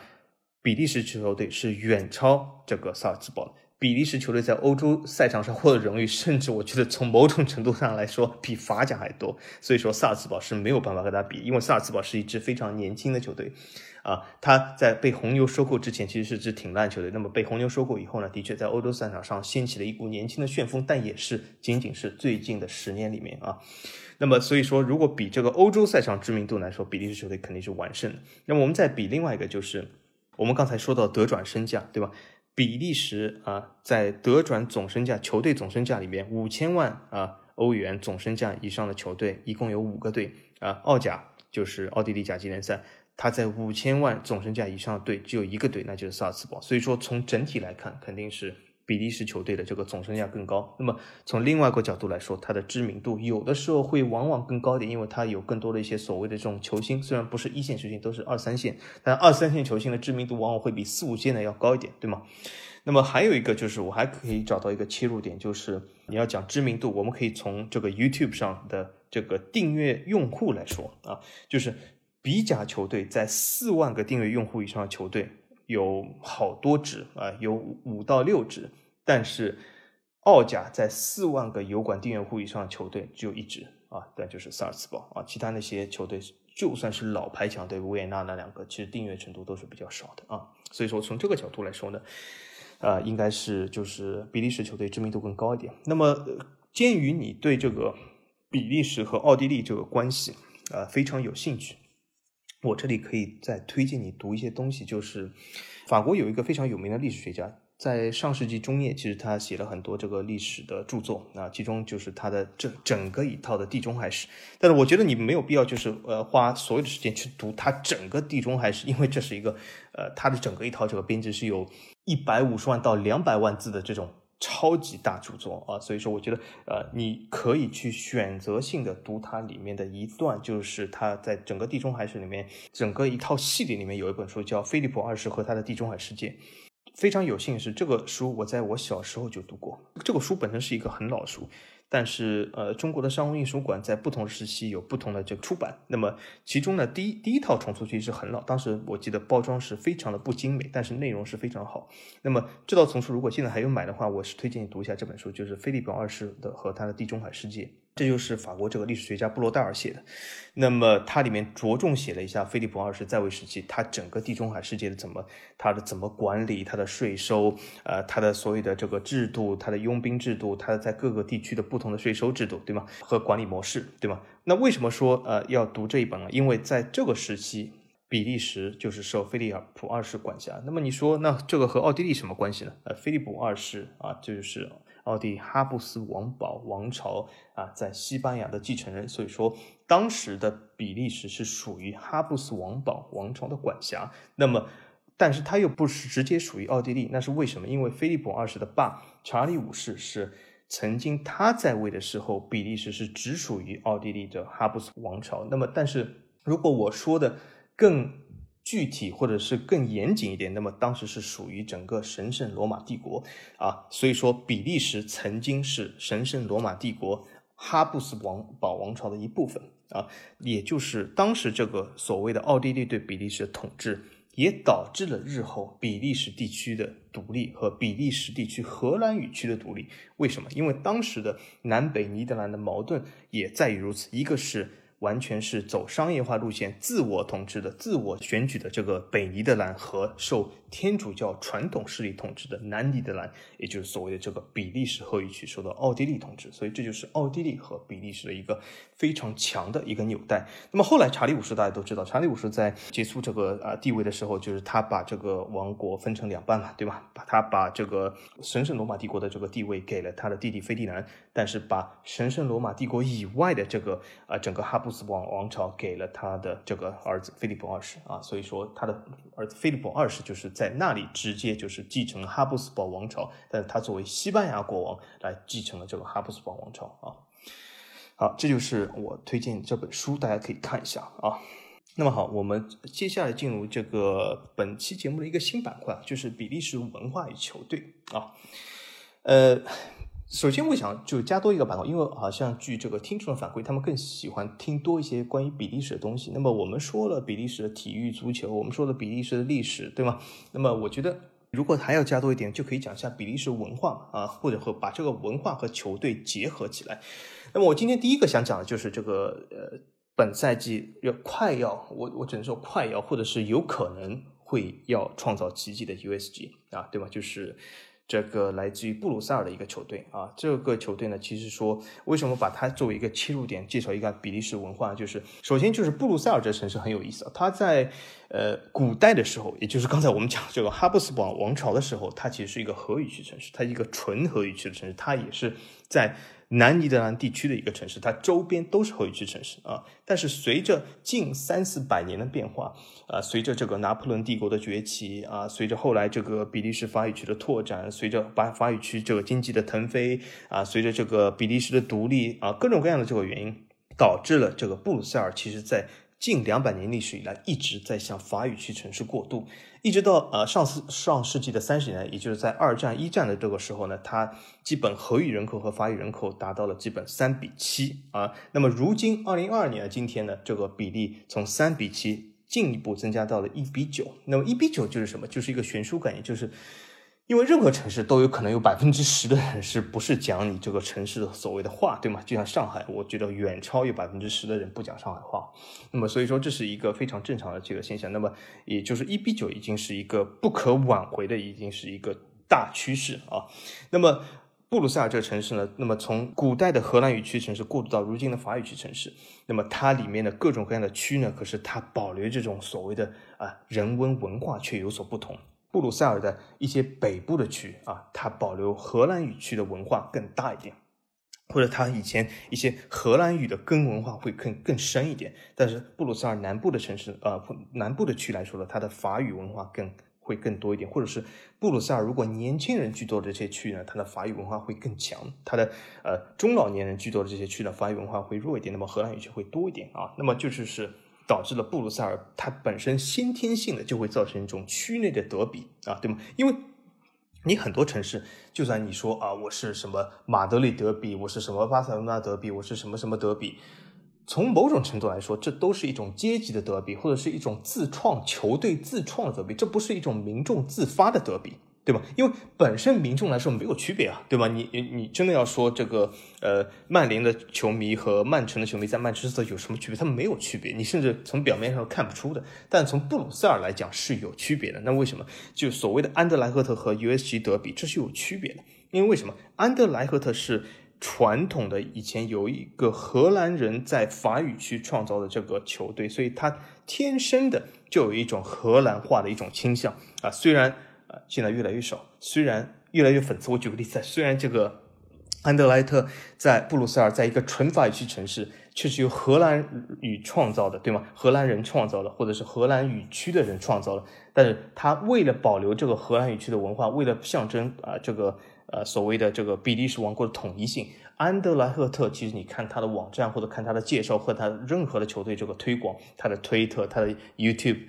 S1: 比利时球队是远超这个萨尔茨堡的。比利时球队在欧洲赛场上获得荣誉，甚至我觉得从某种程度上来说比法甲还多。所以说萨尔茨堡是没有办法和他比，因为萨尔茨堡是一支非常年轻的球队。啊，他在被红牛收购之前其实是支挺烂球队。那么被红牛收购以后呢，的确在欧洲赛场上掀起了一股年轻的旋风，但也是仅仅是最近的十年里面啊。那么所以说，如果比这个欧洲赛场知名度来说，比利时球队肯定是完胜的。那么我们再比另外一个，就是我们刚才说到德转身价，对吧？比利时啊，在德转总身价球队总身价里面，五千万啊欧元总身价以上的球队一共有五个队啊。奥甲就是奥地利甲级联赛。他在五千万总身价以上的队只有一个队，那就是萨尔茨堡。所以说，从整体来看，肯定是比利时球队的这个总身价更高。那么从另外一个角度来说，它的知名度有的时候会往往更高一点，因为它有更多的一些所谓的这种球星，虽然不是一线球星，都是二三线，但二三线球星的知名度往往会比四五线的要高一点，对吗？那么还有一个就是，我还可以找到一个切入点，就是你要讲知名度，我们可以从这个 YouTube 上的这个订阅用户来说啊，就是。比甲球队在四万个订阅用户以上的球队有好多支啊，有五到六支，但是奥甲在四万个油管订阅户以上的球队只有一支啊，那就是萨尔茨堡啊，其他那些球队就算是老牌强队维也纳那两个，其实订阅程度都是比较少的啊，所以说从这个角度来说呢，啊，应该是就是比利时球队知名度更高一点。那么鉴于你对这个比利时和奥地利这个关系啊非常有兴趣。我这里可以再推荐你读一些东西，就是法国有一个非常有名的历史学家，在上世纪中叶，其实他写了很多这个历史的著作啊，其中就是他的这整个一套的地中海史。但是我觉得你没有必要就是呃花所有的时间去读他整个地中海史，因为这是一个呃他的整个一套这个编制是有一百五十万到两百万字的这种超级大著作啊，所以说我觉得呃你可以去选择性的读它里面的一段，就是它在整个地中海史里面整个一套系列里面有一本书叫《菲利普二世和他的地中海世界》。非常有幸是这个书，我在我小时候就读过。这个书本身是一个很老书，但是呃，中国的商务印书馆在不同时期有不同的这个出版。那么其中呢，第一第一套重塑其实很老，当时我记得包装是非常的不精美，但是内容是非常好。那么这套丛书如果现在还有买的话，我是推荐你读一下这本书，就是菲利普二世的和他的地中海世界。这就是法国这个历史学家布罗代尔写的，那么他里面着重写了一下菲利普二世在位时期，他整个地中海世界的怎么，他的怎么管理，他的税收，呃，他的所有的这个制度，他的佣兵制度，他在各个地区的不同的税收制度，对吗？和管理模式，对吗？那为什么说呃要读这一本呢？因为在这个时期，比利时就是受菲利普二世管辖。那么你说，那这个和奥地利什么关系呢？呃，菲利普二世啊，这就是。奥地利哈布斯王堡王朝啊，在西班牙的继承人，所以说当时的比利时是属于哈布斯王堡王朝的管辖。那么，但是他又不是直接属于奥地利，那是为什么？因为菲利普二世的爸查理五世是曾经他在位的时候，比利时是只属于奥地利的哈布斯王朝。那么，但是如果我说的更。具体或者是更严谨一点，那么当时是属于整个神圣罗马帝国啊，所以说比利时曾经是神圣罗马帝国哈布斯王堡王朝的一部分啊，也就是当时这个所谓的奥地利对比利时的统治，也导致了日后比利时地区的独立和比利时地区荷兰语区的独立。为什么？因为当时的南北尼德兰的矛盾也在于如此，一个是。完全是走商业化路线、自我统治的、自我选举的这个北尼德兰和受天主教传统势力统治的南尼德兰，也就是所谓的这个比利时后语区受到奥地利统治，所以这就是奥地利和比利时的一个非常强的一个纽带。那么后来查理五世大家都知道，查理五世在结束这个啊地位的时候，就是他把这个王国分成两半嘛，对吧？把他把这个神圣罗马帝国的这个地位给了他的弟弟菲迪南，但是把神圣罗马帝国以外的这个啊整个哈布。斯王王朝给了他的这个儿子菲利普二世啊，所以说他的儿子菲利普二世就是在那里直接就是继承了哈布斯堡王朝，但是他作为西班牙国王来继承了这个哈布斯堡王朝啊。好，这就是我推荐这本书，大家可以看一下啊。那么好，我们接下来进入这个本期节目的一个新板块，就是比利时文化与球队啊，呃。首先，我想就加多一个板块，因为好像据这个听众的反馈，他们更喜欢听多一些关于比利时的东西。那么我们说了比利时的体育足球，我们说了比利时的历史，对吗？那么我觉得，如果还要加多一点，就可以讲一下比利时文化啊，或者和把这个文化和球队结合起来。那么我今天第一个想讲的就是这个呃，本赛季要快要我我只能说快要，或者是有可能会要创造奇迹的 USG 啊，对吗？就是。这个来自于布鲁塞尔的一个球队啊，这个球队呢，其实说为什么把它作为一个切入点，介绍一个比利时文化，就是首先就是布鲁塞尔这城市很有意思啊，它在呃古代的时候，也就是刚才我们讲这个哈布斯堡王朝的时候，它其实是一个荷语区城市，它一个纯荷语区的城市，它也是在。南尼德兰地区的一个城市，它周边都是后语区城市啊。但是随着近三四百年的变化，啊，随着这个拿破仑帝国的崛起啊，随着后来这个比利时法语区的拓展，随着法法语区这个经济的腾飞啊，随着这个比利时的独立啊，各种各样的这个原因，导致了这个布鲁塞尔其实在。近两百年历史以来，一直在向法语区城市过渡，一直到呃上世上世纪的三十年，也就是在二战一战的这个时候呢，它基本荷语人口和法语人口达到了基本三比七啊。那么如今二零二二年的今天呢，这个比例从三比七进一步增加到了一比九。那么一比九就是什么？就是一个悬殊概念，就是。因为任何城市都有可能有百分之十的人是不是讲你这个城市的所谓的话，对吗？就像上海，我觉得远超有百分之十的人不讲上海话。那么，所以说这是一个非常正常的这个现象。那么，也就是一比九已经是一个不可挽回的，已经是一个大趋势啊。那么，布鲁塞尔这个城市呢，那么从古代的荷兰语区城市过渡到如今的法语区城市，那么它里面的各种各样的区呢，可是它保留这种所谓的啊人文文化却有所不同。布鲁塞尔的一些北部的区啊，它保留荷兰语区的文化更大一点，或者它以前一些荷兰语的根文化会更更深一点。但是布鲁塞尔南部的城市，呃，南部的区来说呢，它的法语文化更会更多一点，或者是布鲁塞尔如果年轻人居多的这些区呢，它的法语文化会更强；它的呃中老年人居多的这些区呢，法语文化会弱一点，那么荷兰语区会多一点啊。那么就是是。导致了布鲁塞尔它本身先天性的就会造成一种区内的德比啊，对吗？因为你很多城市，就算你说啊，我是什么马德里德比，我是什么巴塞罗那德比，我是什么什么德比，从某种程度来说，这都是一种阶级的德比，或者是一种自创球队自创的德比，这不是一种民众自发的德比。对吧？因为本身民众来说没有区别啊，对吧？你你真的要说这个呃，曼联的球迷和曼城的球迷在曼彻斯特有什么区别？他们没有区别，你甚至从表面上看不出的。但从布鲁塞尔来讲是有区别的。那为什么？就所谓的安德莱赫特和 USG 德比，这是有区别的。因为为什么？安德莱赫特是传统的以前有一个荷兰人在法语区创造的这个球队，所以他天生的就有一种荷兰化的一种倾向啊。虽然。现在越来越少，虽然越来越讽刺。我举个例子，虽然这个安德莱特在布鲁塞尔，在一个纯法语区城市，却是由荷兰语创造的，对吗？荷兰人创造的，或者是荷兰语区的人创造的。但是他为了保留这个荷兰语区的文化，为了象征啊这个呃所谓的这个比利时王国的统一性，安德莱赫特其实你看他的网站或者看他的介绍和他任何的球队这个推广，他的推特、他的 YouTube。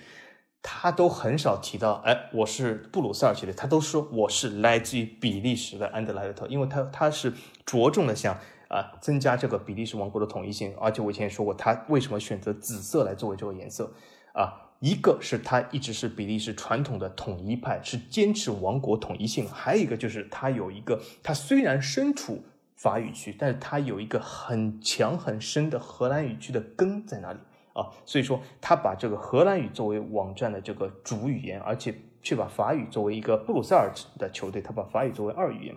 S1: 他都很少提到，哎，我是布鲁塞尔球队，他都说我是来自于比利时的安德莱特，因为他他是着重的想啊增加这个比利时王国的统一性，而且我以前也说过，他为什么选择紫色来作为这个颜色啊？一个是他一直是比利时传统的统一派，是坚持王国统一性，还有一个就是他有一个，他虽然身处法语区，但是他有一个很强很深的荷兰语区的根在哪里。啊，所以说他把这个荷兰语作为网站的这个主语言，而且却把法语作为一个布鲁塞尔的球队，他把法语作为二语言。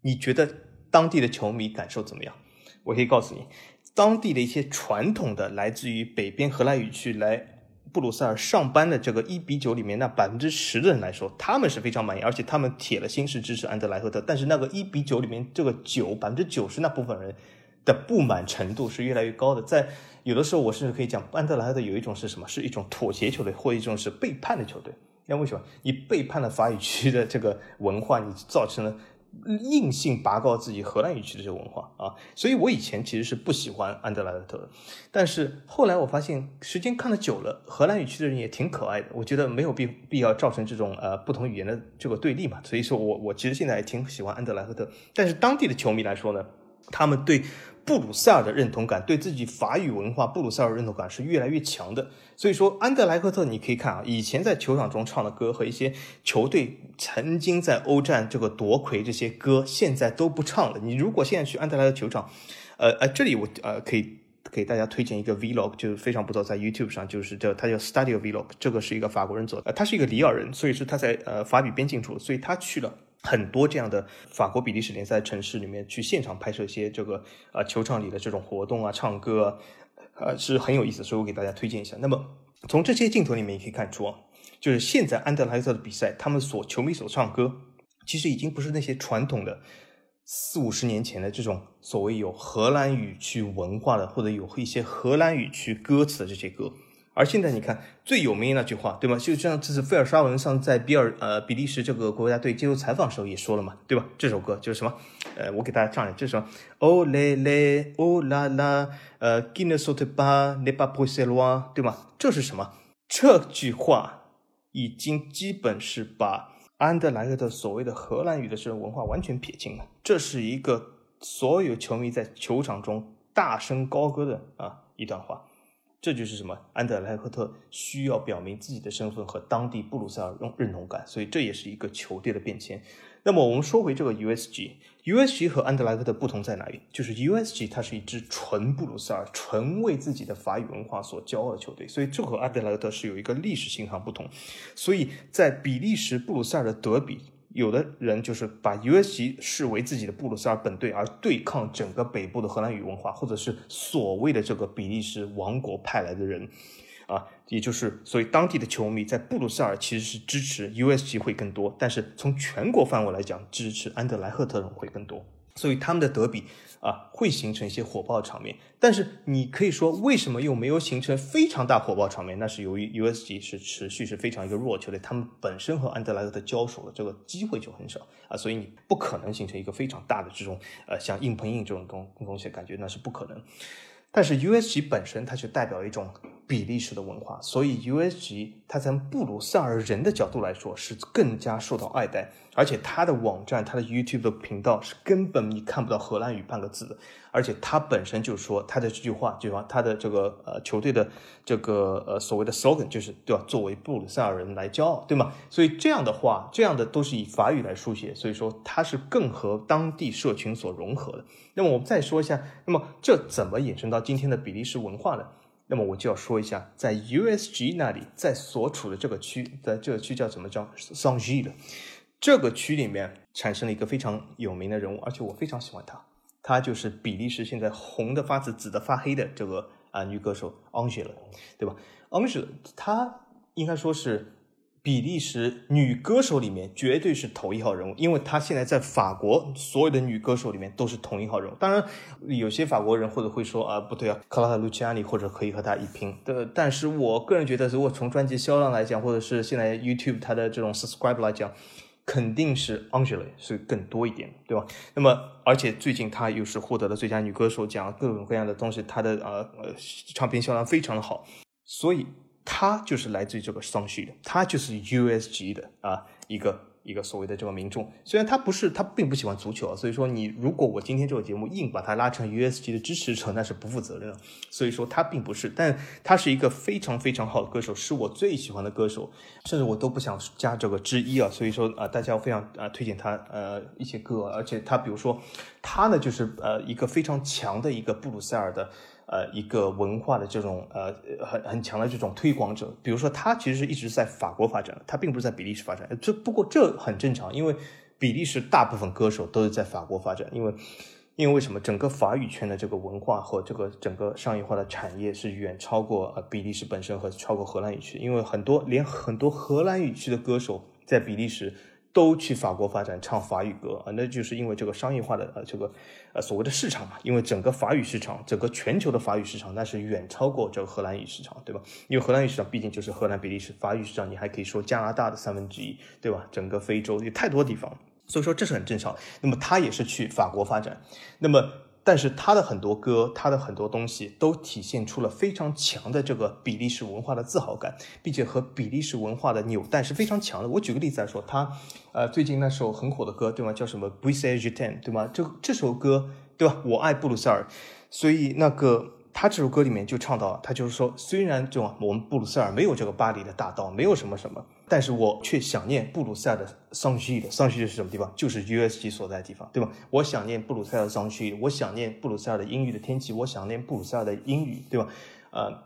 S1: 你觉得当地的球迷感受怎么样？我可以告诉你，当地的一些传统的来自于北边荷兰语区来布鲁塞尔上班的这个一比九里面那百分之十的人来说，他们是非常满意，而且他们铁了心是支持安德莱赫特。但是那个一比九里面这个九百分之九十那部分人的不满程度是越来越高的，在。有的时候，我甚至可以讲，安德莱赫特有一种是什么？是一种妥协球队，或一种是背叛的球队。那为什么？你背叛了法语区的这个文化，你造成了硬性拔高自己荷兰语区的这个文化啊！所以我以前其实是不喜欢安德莱赫特的，但是后来我发现，时间看的久了，荷兰语区的人也挺可爱的。我觉得没有必必要造成这种呃不同语言的这个对立嘛。所以说我我其实现在也挺喜欢安德莱赫特，但是当地的球迷来说呢，他们对。布鲁塞尔的认同感，对自己法语文化布鲁塞尔认同感是越来越强的。所以说，安德莱赫特，你可以看啊，以前在球场中唱的歌和一些球队曾经在欧战这个夺魁这些歌，现在都不唱了。你如果现在去安德莱的球场，呃呃，这里我呃可以给大家推荐一个 vlog，就非常不错，在 YouTube 上，就是叫他叫 Studio Vlog，这个是一个法国人做的，他是一个里尔人，所以说他在呃法语边境处，所以他去了。很多这样的法国比利时联赛城市里面去现场拍摄一些这个呃球场里的这种活动啊，唱歌，呃是很有意思，所以我给大家推荐一下。那么从这些镜头里面也可以看出啊，就是现在安德莱特的比赛，他们所球迷所唱歌，其实已经不是那些传统的四五十年前的这种所谓有荷兰语区文化的，或者有一些荷兰语区歌词的这些歌。而现在你看最有名的那句话，对吗？就像这次费尔沙文上在比尔呃比利时这个国家队接受采访时候也说了嘛，对吧？这首歌就是什么？呃，我给大家唱一下，这是什么？哦嘞嘞，哦啦啦，呃，qui ne saute pas n'est pas bruxellois，对吗？这是什么？这句话已经基本是把安德莱赫特所谓的荷兰语的这种文化完全撇清了。这是一个所有球迷在球场中大声高歌的啊一段话。这就是什么？安德莱赫特需要表明自己的身份和当地布鲁塞尔认认同感，所以这也是一个球队的变迁。那么我们说回这个 USG，USG 和安德莱赫特不同在哪里？就是 USG 它是一支纯布鲁塞尔、纯为自己的法语文化所骄傲的球队，所以这和安德莱赫特是有一个历史性上不同。所以在比利时布鲁塞尔的德比。有的人就是把 USG 视为自己的布鲁塞尔本队，而对抗整个北部的荷兰语文化，或者是所谓的这个比利时王国派来的人，啊，也就是所以当地的球迷在布鲁塞尔其实是支持 USG 会更多，但是从全国范围来讲，支持安德莱赫特人会更多。所以他们的德比啊，会形成一些火爆场面。但是你可以说，为什么又没有形成非常大火爆场面？那是由于 USG 是持续是非常一个弱球队，他们本身和安德莱德的交手的这个机会就很少啊，所以你不可能形成一个非常大的这种呃像硬碰硬这种东东西，感觉那是不可能。但是 USG 本身它就代表一种比利时的文化，所以 USG 它从布鲁塞尔人的角度来说是更加受到爱戴。而且它的网站、它的 YouTube 的频道是根本你看不到荷兰语半个字的，而且他本身就是说他的这句话，就是说他的这个呃球队的这个呃所谓的 slogan 就是对吧？作为布鲁塞尔人来骄傲，对吗？所以这样的话，这样的都是以法语来书写，所以说它是更和当地社群所融合的。那么我们再说一下，那么这怎么衍生到今天的比利时文化呢？那么我就要说一下，在 USG 那里，在所处的这个区，在这个区叫怎么叫 s a n g i 的。这个区里面产生了一个非常有名的人物，而且我非常喜欢他，他就是比利时现在红的发紫、紫的发黑的这个啊女歌手 Angela，对吧？Angela 她应该说是比利时女歌手里面绝对是头一号人物，因为她现在在法国所有的女歌手里面都是同一号人物。当然，有些法国人或者会说啊，不对啊，克拉塔·卢奇亚尼或者可以和她一拼的。但是我个人觉得，如果从专辑销量来讲，或者是现在 YouTube 它的这种 subscribe 来讲，肯定是 Angela 是更多一点，对吧？那么，而且最近她又是获得了最佳女歌手奖，各种各样的东西，她的呃呃唱片销量非常的好，所以他就是来自于这个双旭的，他就是 USG 的啊一个。一个所谓的这个民众，虽然他不是，他并不喜欢足球啊，所以说你如果我今天这个节目硬把他拉成 USG 的支持者，那是不负责任的。所以说他并不是，但他是一个非常非常好的歌手，是我最喜欢的歌手，甚至我都不想加这个之一啊。所以说啊，大家非常啊推荐他呃一些歌，而且他比如说他呢就是呃一个非常强的一个布鲁塞尔的。呃，一个文化的这种呃很很强的这种推广者，比如说他其实是一直在法国发展，他并不是在比利时发展。这不过这很正常，因为比利时大部分歌手都是在法国发展，因为因为为什么整个法语圈的这个文化和这个整个商业化的产业是远超过呃比利时本身和超过荷兰语区，因为很多连很多荷兰语区的歌手在比利时。都去法国发展唱法语歌啊，那就是因为这个商业化的呃这个呃所谓的市场嘛，因为整个法语市场，整个全球的法语市场那是远超过这个荷兰语市场，对吧？因为荷兰语市场毕竟就是荷兰、比利时，法语市场你还可以说加拿大的三分之一，对吧？整个非洲有太多地方，所以说这是很正常。那么他也是去法国发展，那么。但是他的很多歌，他的很多东西都体现出了非常强的这个比利时文化的自豪感，并且和比利时文化的纽带是非常强的。我举个例子来说，他呃最近那首很火的歌，对吗？叫什么《b r i s e Je t'aime》，对吗？这这首歌，对吧？我爱布鲁塞尔，所以那个。他这首歌里面就唱到，他就是说，虽然这种我们布鲁塞尔没有这个巴黎的大道，没有什么什么，但是我却想念布鲁塞尔的桑西的桑西是什么地方？就是 USG 所在的地方，对吧？我想念布鲁塞尔的桑西，我想念布鲁塞尔的阴郁的天气，我想念布鲁塞尔的英语，对吧？呃，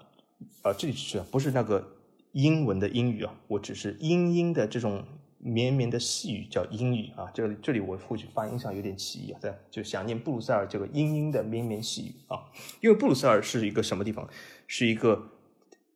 S1: 呃，这里是不是那个英文的英语啊？我只是英英的这种。绵绵的细雨叫阴雨啊，这里这里我或许发音上有点歧义啊，在就想念布鲁塞尔这个阴阴的绵绵细雨啊，因为布鲁塞尔是一个什么地方？是一个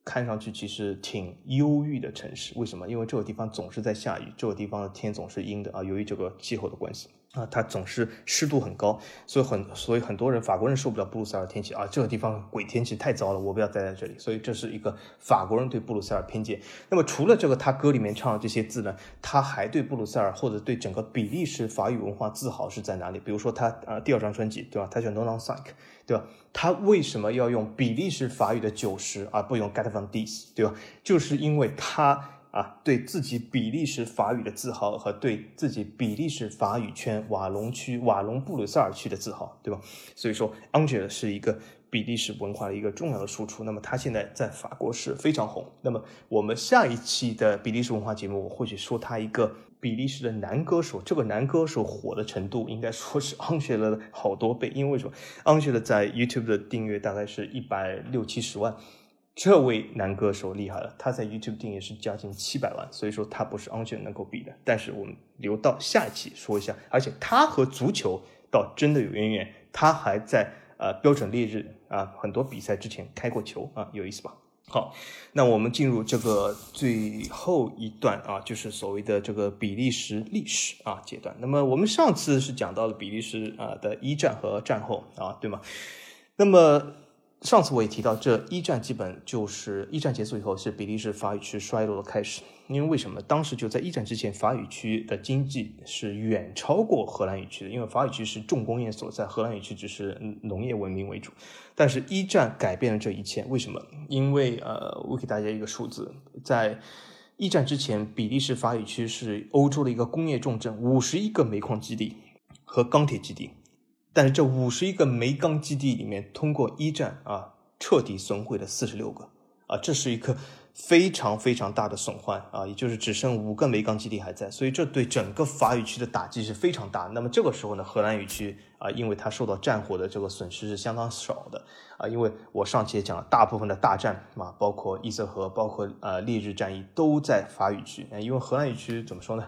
S1: 看上去其实挺忧郁的城市。为什么？因为这个地方总是在下雨，这个地方的天总是阴的啊，由于这个气候的关系。啊，它总是湿度很高，所以很所以很多人法国人受不了布鲁塞尔天气啊，这个地方鬼天气太糟了，我不要待在这里。所以这是一个法国人对布鲁塞尔偏见。那么除了这个，他歌里面唱的这些字呢，他还对布鲁塞尔或者对整个比利时法语文化自豪是在哪里？比如说他啊第二张专辑对吧？他叫 Non Non Cinq 对吧？他为什么要用比利时法语的九十而不用 Get from this 对吧？就是因为他。啊，对自己比利时法语的自豪和对自己比利时法语圈瓦隆区瓦隆布鲁塞尔区的自豪，对吧？所以说，Angela 是一个比利时文化的一个重要的输出。那么他现在在法国是非常红。那么我们下一期的比利时文化节目，我或许说他一个比利时的男歌手，这个男歌手火的程度应该说是 Angela 的好多倍。因为什么？Angela 在 YouTube 的订阅大概是一百六七十万。这位男歌手厉害了，他在 YouTube 订阅是将近七百万，所以说他不是 Angel 能够比的。但是我们留到下一期说一下，而且他和足球倒真的有渊源，他还在呃标准烈日啊很多比赛之前开过球啊，有意思吧？好，那我们进入这个最后一段啊，就是所谓的这个比利时历史啊阶段。那么我们上次是讲到了比利时啊的一战和战后啊，对吗？那么上次我也提到，这一战基本就是一战结束以后是比利时法语区衰落的开始。因为为什么？当时就在一战之前，法语区的经济是远超过荷兰语区的，因为法语区是重工业所在，荷兰语区只是农业文明为主。但是，一战改变了这一切。为什么？因为呃，我给大家一个数字，在一战之前，比利时法语区是欧洲的一个工业重镇，五十一个煤矿基地和钢铁基地。但是，这五十一个煤钢基地里面，通过一战啊，彻底损毁了四十六个啊，这是一个。非常非常大的损坏啊，也就是只剩五个煤钢基地还在，所以这对整个法语区的打击是非常大。那么这个时候呢，荷兰语区啊，因为它受到战火的这个损失是相当少的啊，因为我上期也讲了，大部分的大战啊，包括伊泽河，包括呃烈日战役都在法语区。因为荷兰语区怎么说呢，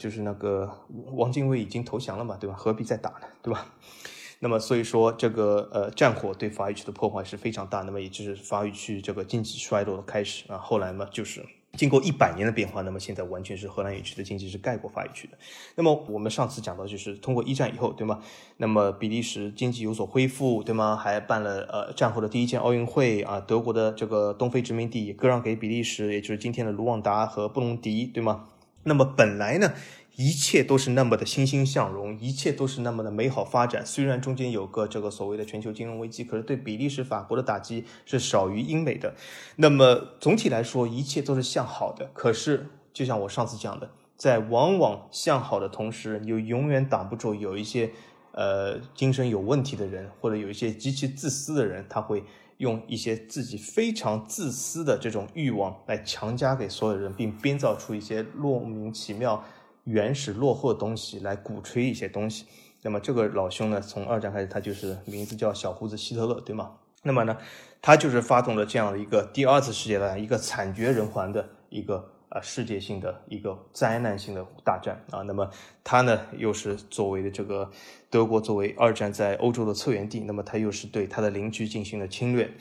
S1: 就是那个王精卫已经投降了嘛，对吧？何必再打呢，对吧？那么所以说，这个呃战火对法语区的破坏是非常大。那么也就是法语区这个经济衰落的开始啊。后来嘛，就是经过一百年的变化，那么现在完全是荷兰语区的经济是盖过法语区的。那么我们上次讲到，就是通过一战以后，对吗？那么比利时经济有所恢复，对吗？还办了呃战后的第一届奥运会啊。德国的这个东非殖民地割让给比利时，也就是今天的卢旺达和布隆迪，对吗？那么本来呢？一切都是那么的欣欣向荣，一切都是那么的美好发展。虽然中间有个这个所谓的全球金融危机，可是对比利时、法国的打击是少于英美的。那么总体来说，一切都是向好的。可是，就像我上次讲的，在往往向好的同时，又永远挡不住有一些呃精神有问题的人，或者有一些极其自私的人，他会用一些自己非常自私的这种欲望来强加给所有人，并编造出一些莫名其妙。原始落后的东西来鼓吹一些东西，那么这个老兄呢，从二战开始，他就是名字叫小胡子希特勒，对吗？那么呢，他就是发动了这样的一个第二次世界大战，一个惨绝人寰的一个啊世界性的一个灾难性的大战啊。那么他呢，又是作为的这个德国作为二战在欧洲的策源地，那么他又是对他的邻居进行了侵略，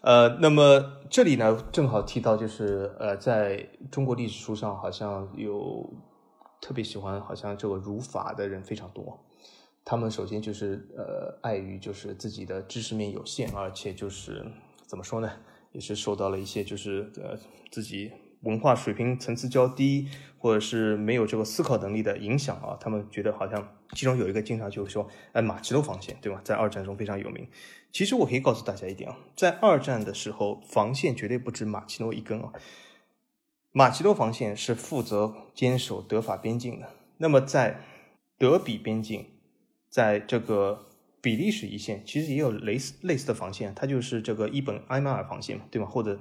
S1: 呃，那么这里呢，正好提到就是呃，在中国历史书上好像有。特别喜欢好像这个儒法的人非常多，他们首先就是呃碍于就是自己的知识面有限，而且就是怎么说呢，也是受到了一些就是呃自己文化水平层次较低，或者是没有这个思考能力的影响啊。他们觉得好像其中有一个经常就说，哎，马奇诺防线对吧，在二战中非常有名。其实我可以告诉大家一点啊，在二战的时候，防线绝对不止马奇诺一根啊。马奇诺防线是负责坚守德法边境的。那么在德比边境，在这个比利时一线，其实也有类似类似的防线，它就是这个伊本埃马尔防线嘛，对吗？或者，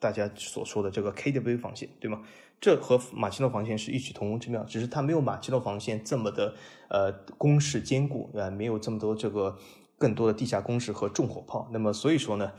S1: 大家所说的这个 KW 防线，对吗？这和马奇诺防线是异曲同工之妙，只是它没有马奇诺防线这么的呃攻势坚固，啊，没有这么多这个更多的地下工事和重火炮。那么所以说呢？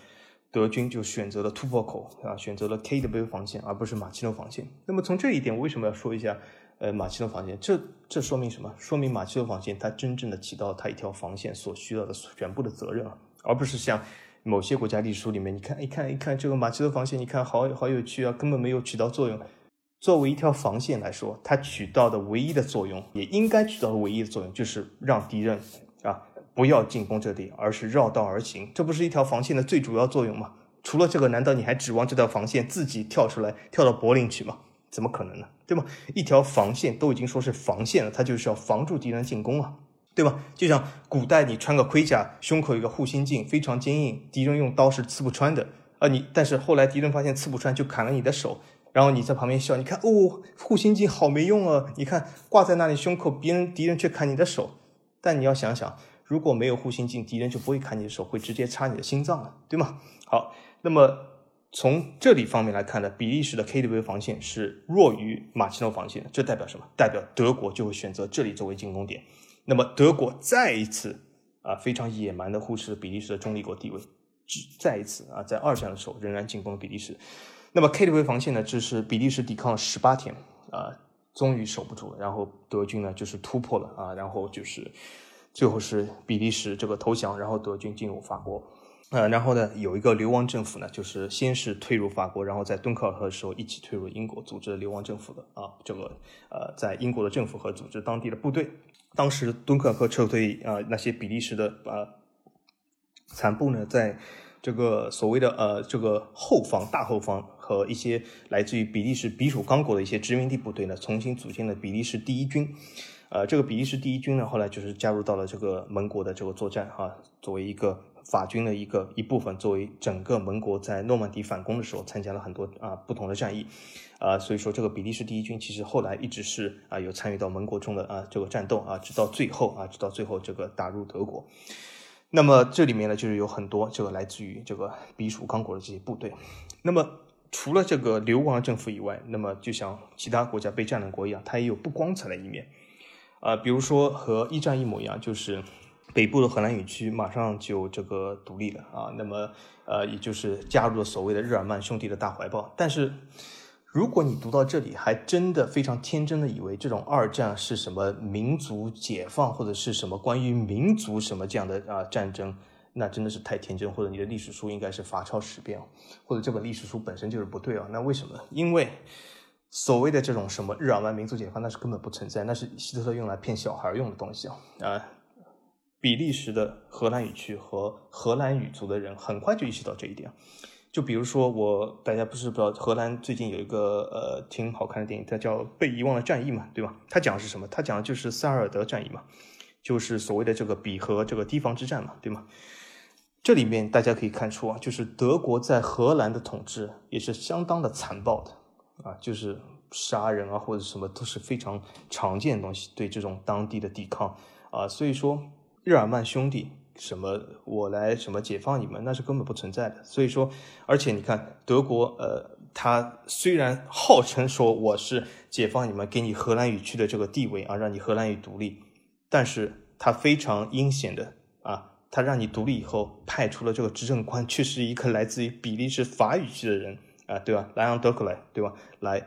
S1: 德军就选择了突破口啊，选择了 KW 防线，而不是马奇诺防线。那么从这一点，为什么要说一下？呃，马奇诺防线，这这说明什么？说明马奇诺防线它真正的起到它一条防线所需要的全部的责任啊，而不是像某些国家历史书里面，你看一看一看这个马奇诺防线，你看好好有趣啊，根本没有起到作用。作为一条防线来说，它起到的唯一的作用，也应该起到的唯一的作用，就是让敌人啊。不要进攻这里，而是绕道而行，这不是一条防线的最主要作用吗？除了这个，难道你还指望这条防线自己跳出来，跳到柏林去吗？怎么可能呢？对吗？一条防线都已经说是防线了，它就是要防住敌人进攻啊，对吧？就像古代你穿个盔甲，胸口有个护心镜，非常坚硬，敌人用刀是刺不穿的啊。你但是后来敌人发现刺不穿，就砍了你的手，然后你在旁边笑，你看哦，护心镜好没用啊！你看挂在那里胸口，别人敌人却砍你的手，但你要想想。如果没有护心镜，敌人就不会砍你的手，会直接插你的心脏了，对吗？好，那么从这里方面来看呢，比利时的 KW 防线是弱于马奇诺防线的，这代表什么？代表德国就会选择这里作为进攻点。那么德国再一次啊非常野蛮的忽视了比利时的中立国地位，再一次啊在二战的时候仍然进攻了比利时。那么 KW 防线呢，这是比利时抵抗了十八天啊，终于守不住了，然后德军呢就是突破了啊，然后就是。最后是比利时这个投降，然后德军进入法国。呃，然后呢，有一个流亡政府呢，就是先是退入法国，然后在敦刻尔克的时候一起退入英国，组织流亡政府的啊，这个呃，在英国的政府和组织当地的部队。当时敦刻尔克撤退啊，那些比利时的啊残部呢，在这个所谓的呃这个后方大后方和一些来自于比利时比属刚果的一些殖民地部队呢，重新组建了比利时第一军。呃，这个比利时第一军呢，后来就是加入到了这个盟国的这个作战哈，作为一个法军的一个一部分，作为整个盟国在诺曼底反攻的时候参加了很多啊不同的战役，啊，所以说这个比利时第一军其实后来一直是啊有参与到盟国中的啊这个战斗啊，直到最后啊直到最后这个打入德国。那么这里面呢，就是有很多这个来自于这个比属刚果的这些部队。那么除了这个流亡政府以外，那么就像其他国家被占领国一样，它也有不光彩的一面。啊，比如说和一战一模一样，就是北部的荷兰语区马上就这个独立了啊，那么呃，也就是加入了所谓的日耳曼兄弟的大怀抱。但是，如果你读到这里，还真的非常天真的以为这种二战是什么民族解放或者是什么关于民族什么这样的啊战争，那真的是太天真，或者你的历史书应该是罚抄十遍，或者这本历史书本身就是不对啊。那为什么？因为。所谓的这种什么日耳曼民族解放，那是根本不存在，那是希特勒用来骗小孩用的东西啊！啊，比利时的荷兰语区和荷兰语族的人很快就意识到这一点。就比如说，我大家不是不知道，荷兰最近有一个呃挺好看的电影，它叫《被遗忘的战役》嘛，对吧？它讲的是什么？它讲的就是塞尔德战役嘛，就是所谓的这个比河这个堤防之战嘛，对吗？这里面大家可以看出啊，就是德国在荷兰的统治也是相当的残暴的。啊，就是杀人啊，或者什么都是非常常见的东西。对这种当地的抵抗啊，所以说日耳曼兄弟什么我来什么解放你们，那是根本不存在的。所以说，而且你看德国，呃，他虽然号称说我是解放你们，给你荷兰语区的这个地位啊，让你荷兰语独立，但是他非常阴险的啊，他让你独立以后，派出了这个执政官，却是一个来自于比利时法语区的人。啊，对吧？莱昂德克莱，对吧？来，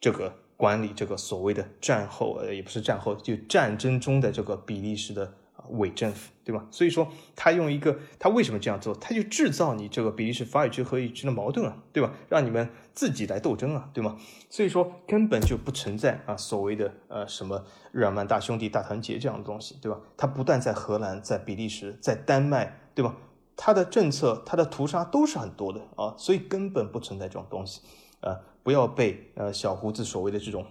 S1: 这个管理这个所谓的战后，呃，也不是战后，就战争中的这个比利时的伪政府，对吧？所以说，他用一个，他为什么这样做？他就制造你这个比利时法语区和语区的矛盾啊，对吧？让你们自己来斗争啊，对吗？所以说，根本就不存在啊，所谓的呃什么日耳曼大兄弟大团结这样的东西，对吧？他不但在荷兰，在比利时，在丹麦，对吧？他的政策，他的屠杀都是很多的啊，所以根本不存在这种东西，啊，不要被呃小胡子所谓的这种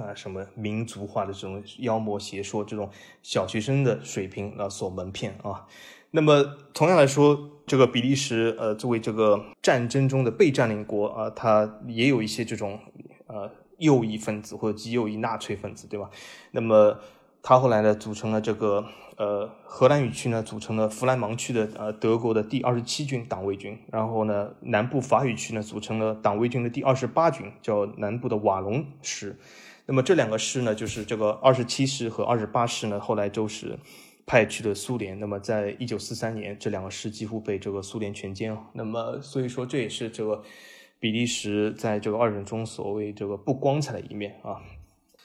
S1: 啊什么民族化的这种妖魔邪说，这种小学生的水平啊所蒙骗啊。那么同样来说，这个比利时呃作为这个战争中的被占领国啊，它也有一些这种呃右翼分子或者极右翼纳粹分子，对吧？那么他后来呢组成了这个。呃，荷兰语区呢组成了弗兰芒区的呃德国的第二十七军党卫军，然后呢南部法语区呢组成了党卫军的第二十八军，叫南部的瓦隆师。那么这两个师呢，就是这个二十七师和二十八师呢，后来都是派去了苏联。那么在一九四三年，这两个师几乎被这个苏联全歼了。那么所以说，这也是这个比利时在这个二战中所谓这个不光彩的一面啊。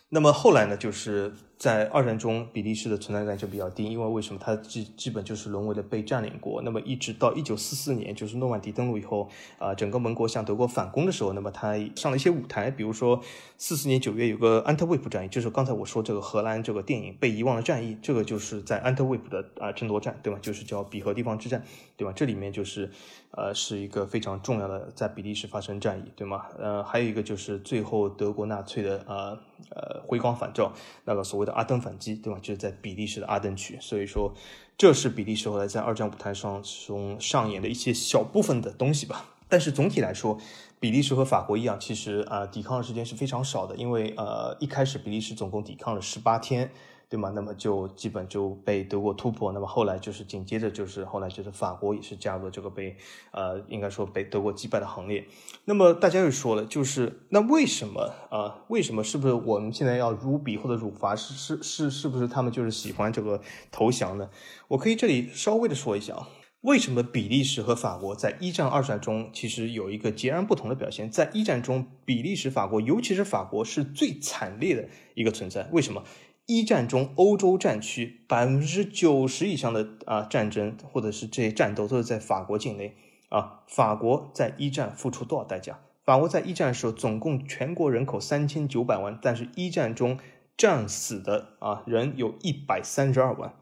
S1: 那么后来呢，就是在二战中，比利时的存在感就比较低，因为为什么？它基基本就是沦为了被占领国。那么一直到一九四四年，就是诺曼底登陆以后，啊，整个盟国向德国反攻的时候，那么它上了一些舞台，比如说四四年九月有个安特卫普战役，就是刚才我说这个荷兰这个电影《被遗忘的战役》，这个就是在安特卫普的啊争夺战，对吧？就是叫比河地方之战，对吧？这里面就是。呃，是一个非常重要的在比利时发生战役，对吗？呃，还有一个就是最后德国纳粹的呃呃回光返照，那个所谓的阿登反击，对吧？就是在比利时的阿登区，所以说这是比利时后来在二战舞台上中上演的一些小部分的东西吧。但是总体来说，比利时和法国一样，其实啊抵抗的时间是非常少的，因为呃一开始比利时总共抵抗了十八天。对吗？那么就基本就被德国突破。那么后来就是紧接着就是后来就是法国也是加入了这个被呃应该说被德国击败的行列。那么大家又说了，就是那为什么啊？为什么是不是我们现在要辱比或者辱罚？是是是是不是他们就是喜欢这个投降呢？我可以这里稍微的说一下啊，为什么比利时和法国在一战、二战中其实有一个截然不同的表现？在一战中，比利时、法国，尤其是法国是最惨烈的一个存在。为什么？一战中欧洲战区百分之九十以上的啊战争或者是这些战斗都是在法国境内啊。法国在一战付出多少代价？法国在一战的时候总共全国人口三千九百万，但是一战中战死的啊人有一百三十二万，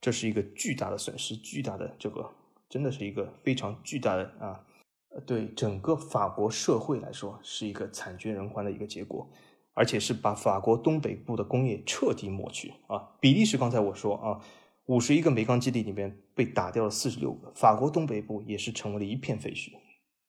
S1: 这是一个巨大的损失，巨大的这个真的是一个非常巨大的啊。对整个法国社会来说，是一个惨绝人寰的一个结果，而且是把法国东北部的工业彻底抹去啊！比利时刚才我说啊，五十一个煤钢基地里面被打掉了四十六个，法国东北部也是成为了一片废墟。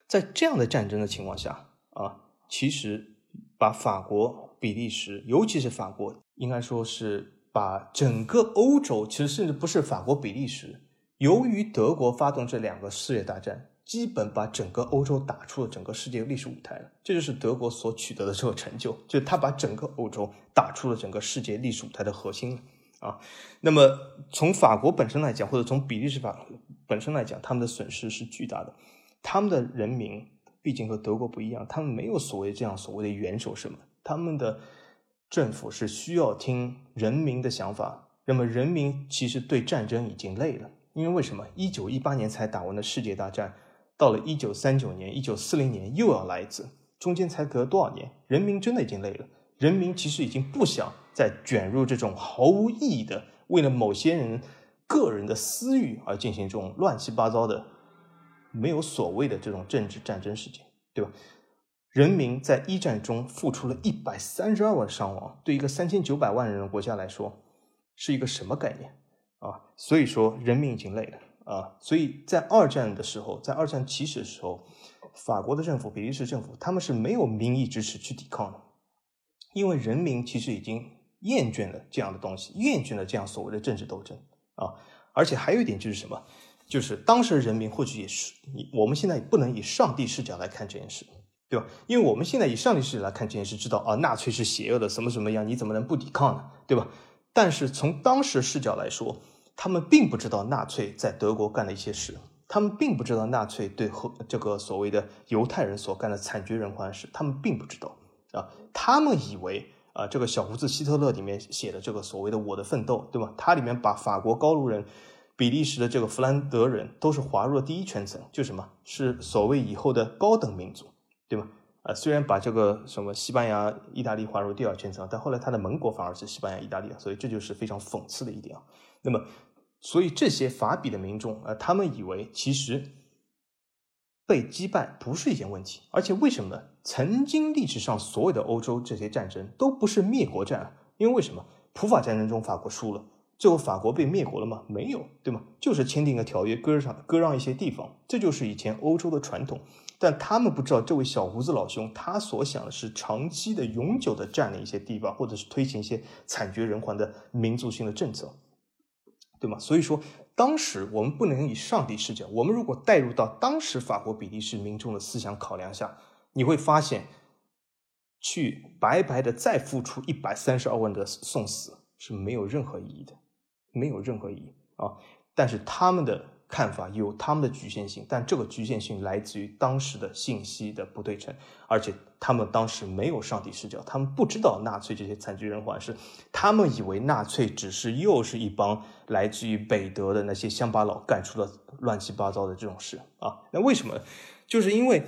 S1: 在这样的战争的情况下啊，其实把法国、比利时，尤其是法国，应该说是把整个欧洲，其实甚至不是法国、比利时，由于德国发动这两个世界大战。基本把整个欧洲打出了整个世界历史舞台了，这就是德国所取得的这个成就，就是他把整个欧洲打出了整个世界历史舞台的核心了啊。那么从法国本身来讲，或者从比利时法本身来讲，他们的损失是巨大的。他们的人民毕竟和德国不一样，他们没有所谓这样所谓的元首什么，他们的政府是需要听人民的想法。那么人民其实对战争已经累了，因为为什么？一九一八年才打完的世界大战。到了一九三九年、一九四零年又要来一次，中间才隔多少年？人民真的已经累了。人民其实已经不想再卷入这种毫无意义的、为了某些人个人的私欲而进行这种乱七八糟的、没有所谓的这种政治战争事件，对吧？人民在一战中付出了一百三十二万伤亡，对一个三千九百万人的国家来说，是一个什么概念啊？所以说，人民已经累了。啊，所以在二战的时候，在二战起始的时候，法国的政府、比利时政府，他们是没有民意支持去抵抗的，因为人民其实已经厌倦了这样的东西，厌倦了这样所谓的政治斗争啊。而且还有一点就是什么，就是当时人民或许也是，我们现在不能以上帝视角来看这件事，对吧？因为我们现在以上帝视角来看这件事，知道啊，纳粹是邪恶的，什么什么样，你怎么能不抵抗呢？对吧？但是从当时视角来说，他们并不知道纳粹在德国干了一些事，他们并不知道纳粹对和这个所谓的犹太人所干的惨绝人寰的事，他们并不知道啊，他们以为啊，这个小胡子希特勒里面写的这个所谓的我的奋斗，对吧？它里面把法国高卢人、比利时的这个弗兰德人都是划入了第一圈层，就什么是所谓以后的高等民族，对吗？啊，虽然把这个什么西班牙、意大利划入第二圈层，但后来他的盟国反而是西班牙、意大利啊，所以这就是非常讽刺的一点啊。那么。所以这些法比的民众，呃，他们以为其实被击败不是一件问题，而且为什么呢？曾经历史上所有的欧洲这些战争都不是灭国战，因为为什么？普法战争中法国输了，最后法国被灭国了吗？没有，对吗？就是签订个条约，割让割让一些地方，这就是以前欧洲的传统。但他们不知道，这位小胡子老兄他所想的是长期的、永久的占领一些地方，或者是推行一些惨绝人寰的民族性的政策。对吗？所以说，当时我们不能以上帝视角。我们如果带入到当时法国、比利时民众的思想考量下，你会发现，去白白的再付出一百三十二万的送死是没有任何意义的，没有任何意义啊！但是他们的。看法有他们的局限性，但这个局限性来自于当时的信息的不对称，而且他们当时没有上帝视角，他们不知道纳粹这些惨绝人寰事，他们以为纳粹只是又是一帮来自于北德的那些乡巴佬干出了乱七八糟的这种事啊。那为什么？就是因为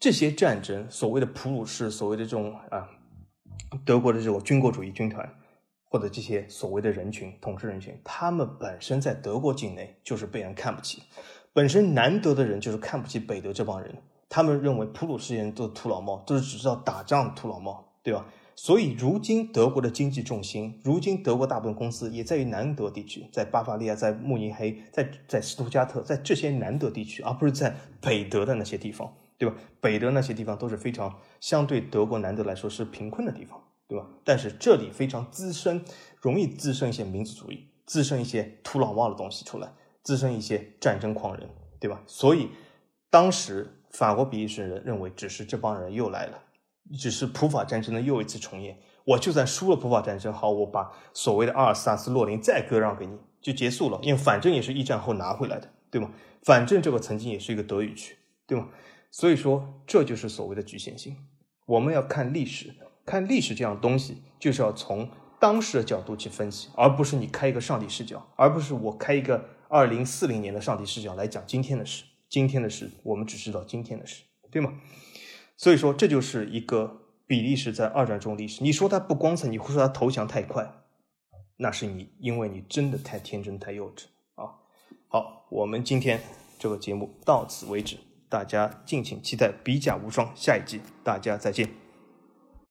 S1: 这些战争，所谓的普鲁士，所谓的这种啊，德国的这种军国主义军团。或者这些所谓的人群，统治人群，他们本身在德国境内就是被人看不起，本身南德的人就是看不起北德这帮人，他们认为普鲁士人都是土老帽，都是只知道打仗的土老帽，对吧？所以如今德国的经济重心，如今德国大部分公司也在于南德地区，在巴伐利亚，在慕尼黑，在在斯图加特，在这些南德地区，而不是在北德的那些地方，对吧？北德那些地方都是非常相对德国南德来说是贫困的地方。对吧？但是这里非常滋生，容易滋生一些民族主义，滋生一些土老帽的东西出来，滋生一些战争狂人，对吧？所以当时法国比利时人认为，只是这帮人又来了，只是普法战争的又一次重演。我就算输了普法战争，好，我把所谓的阿尔萨斯、洛林再割让给你，就结束了，因为反正也是一战后拿回来的，对吗？反正这个曾经也是一个德语区，对吗？所以说，这就是所谓的局限性。我们要看历史。看历史这样东西，就是要从当时的角度去分析，而不是你开一个上帝视角，而不是我开一个二零四零年的上帝视角来讲今天的事。今天的事，我们只知道今天的事，对吗？所以说，这就是一个比利时在二战中历史。你说它不光彩，你会说它投降太快，那是你因为你真的太天真太幼稚啊！好，我们今天这个节目到此为止，大家敬请期待《比甲无双》下一季，大家再见。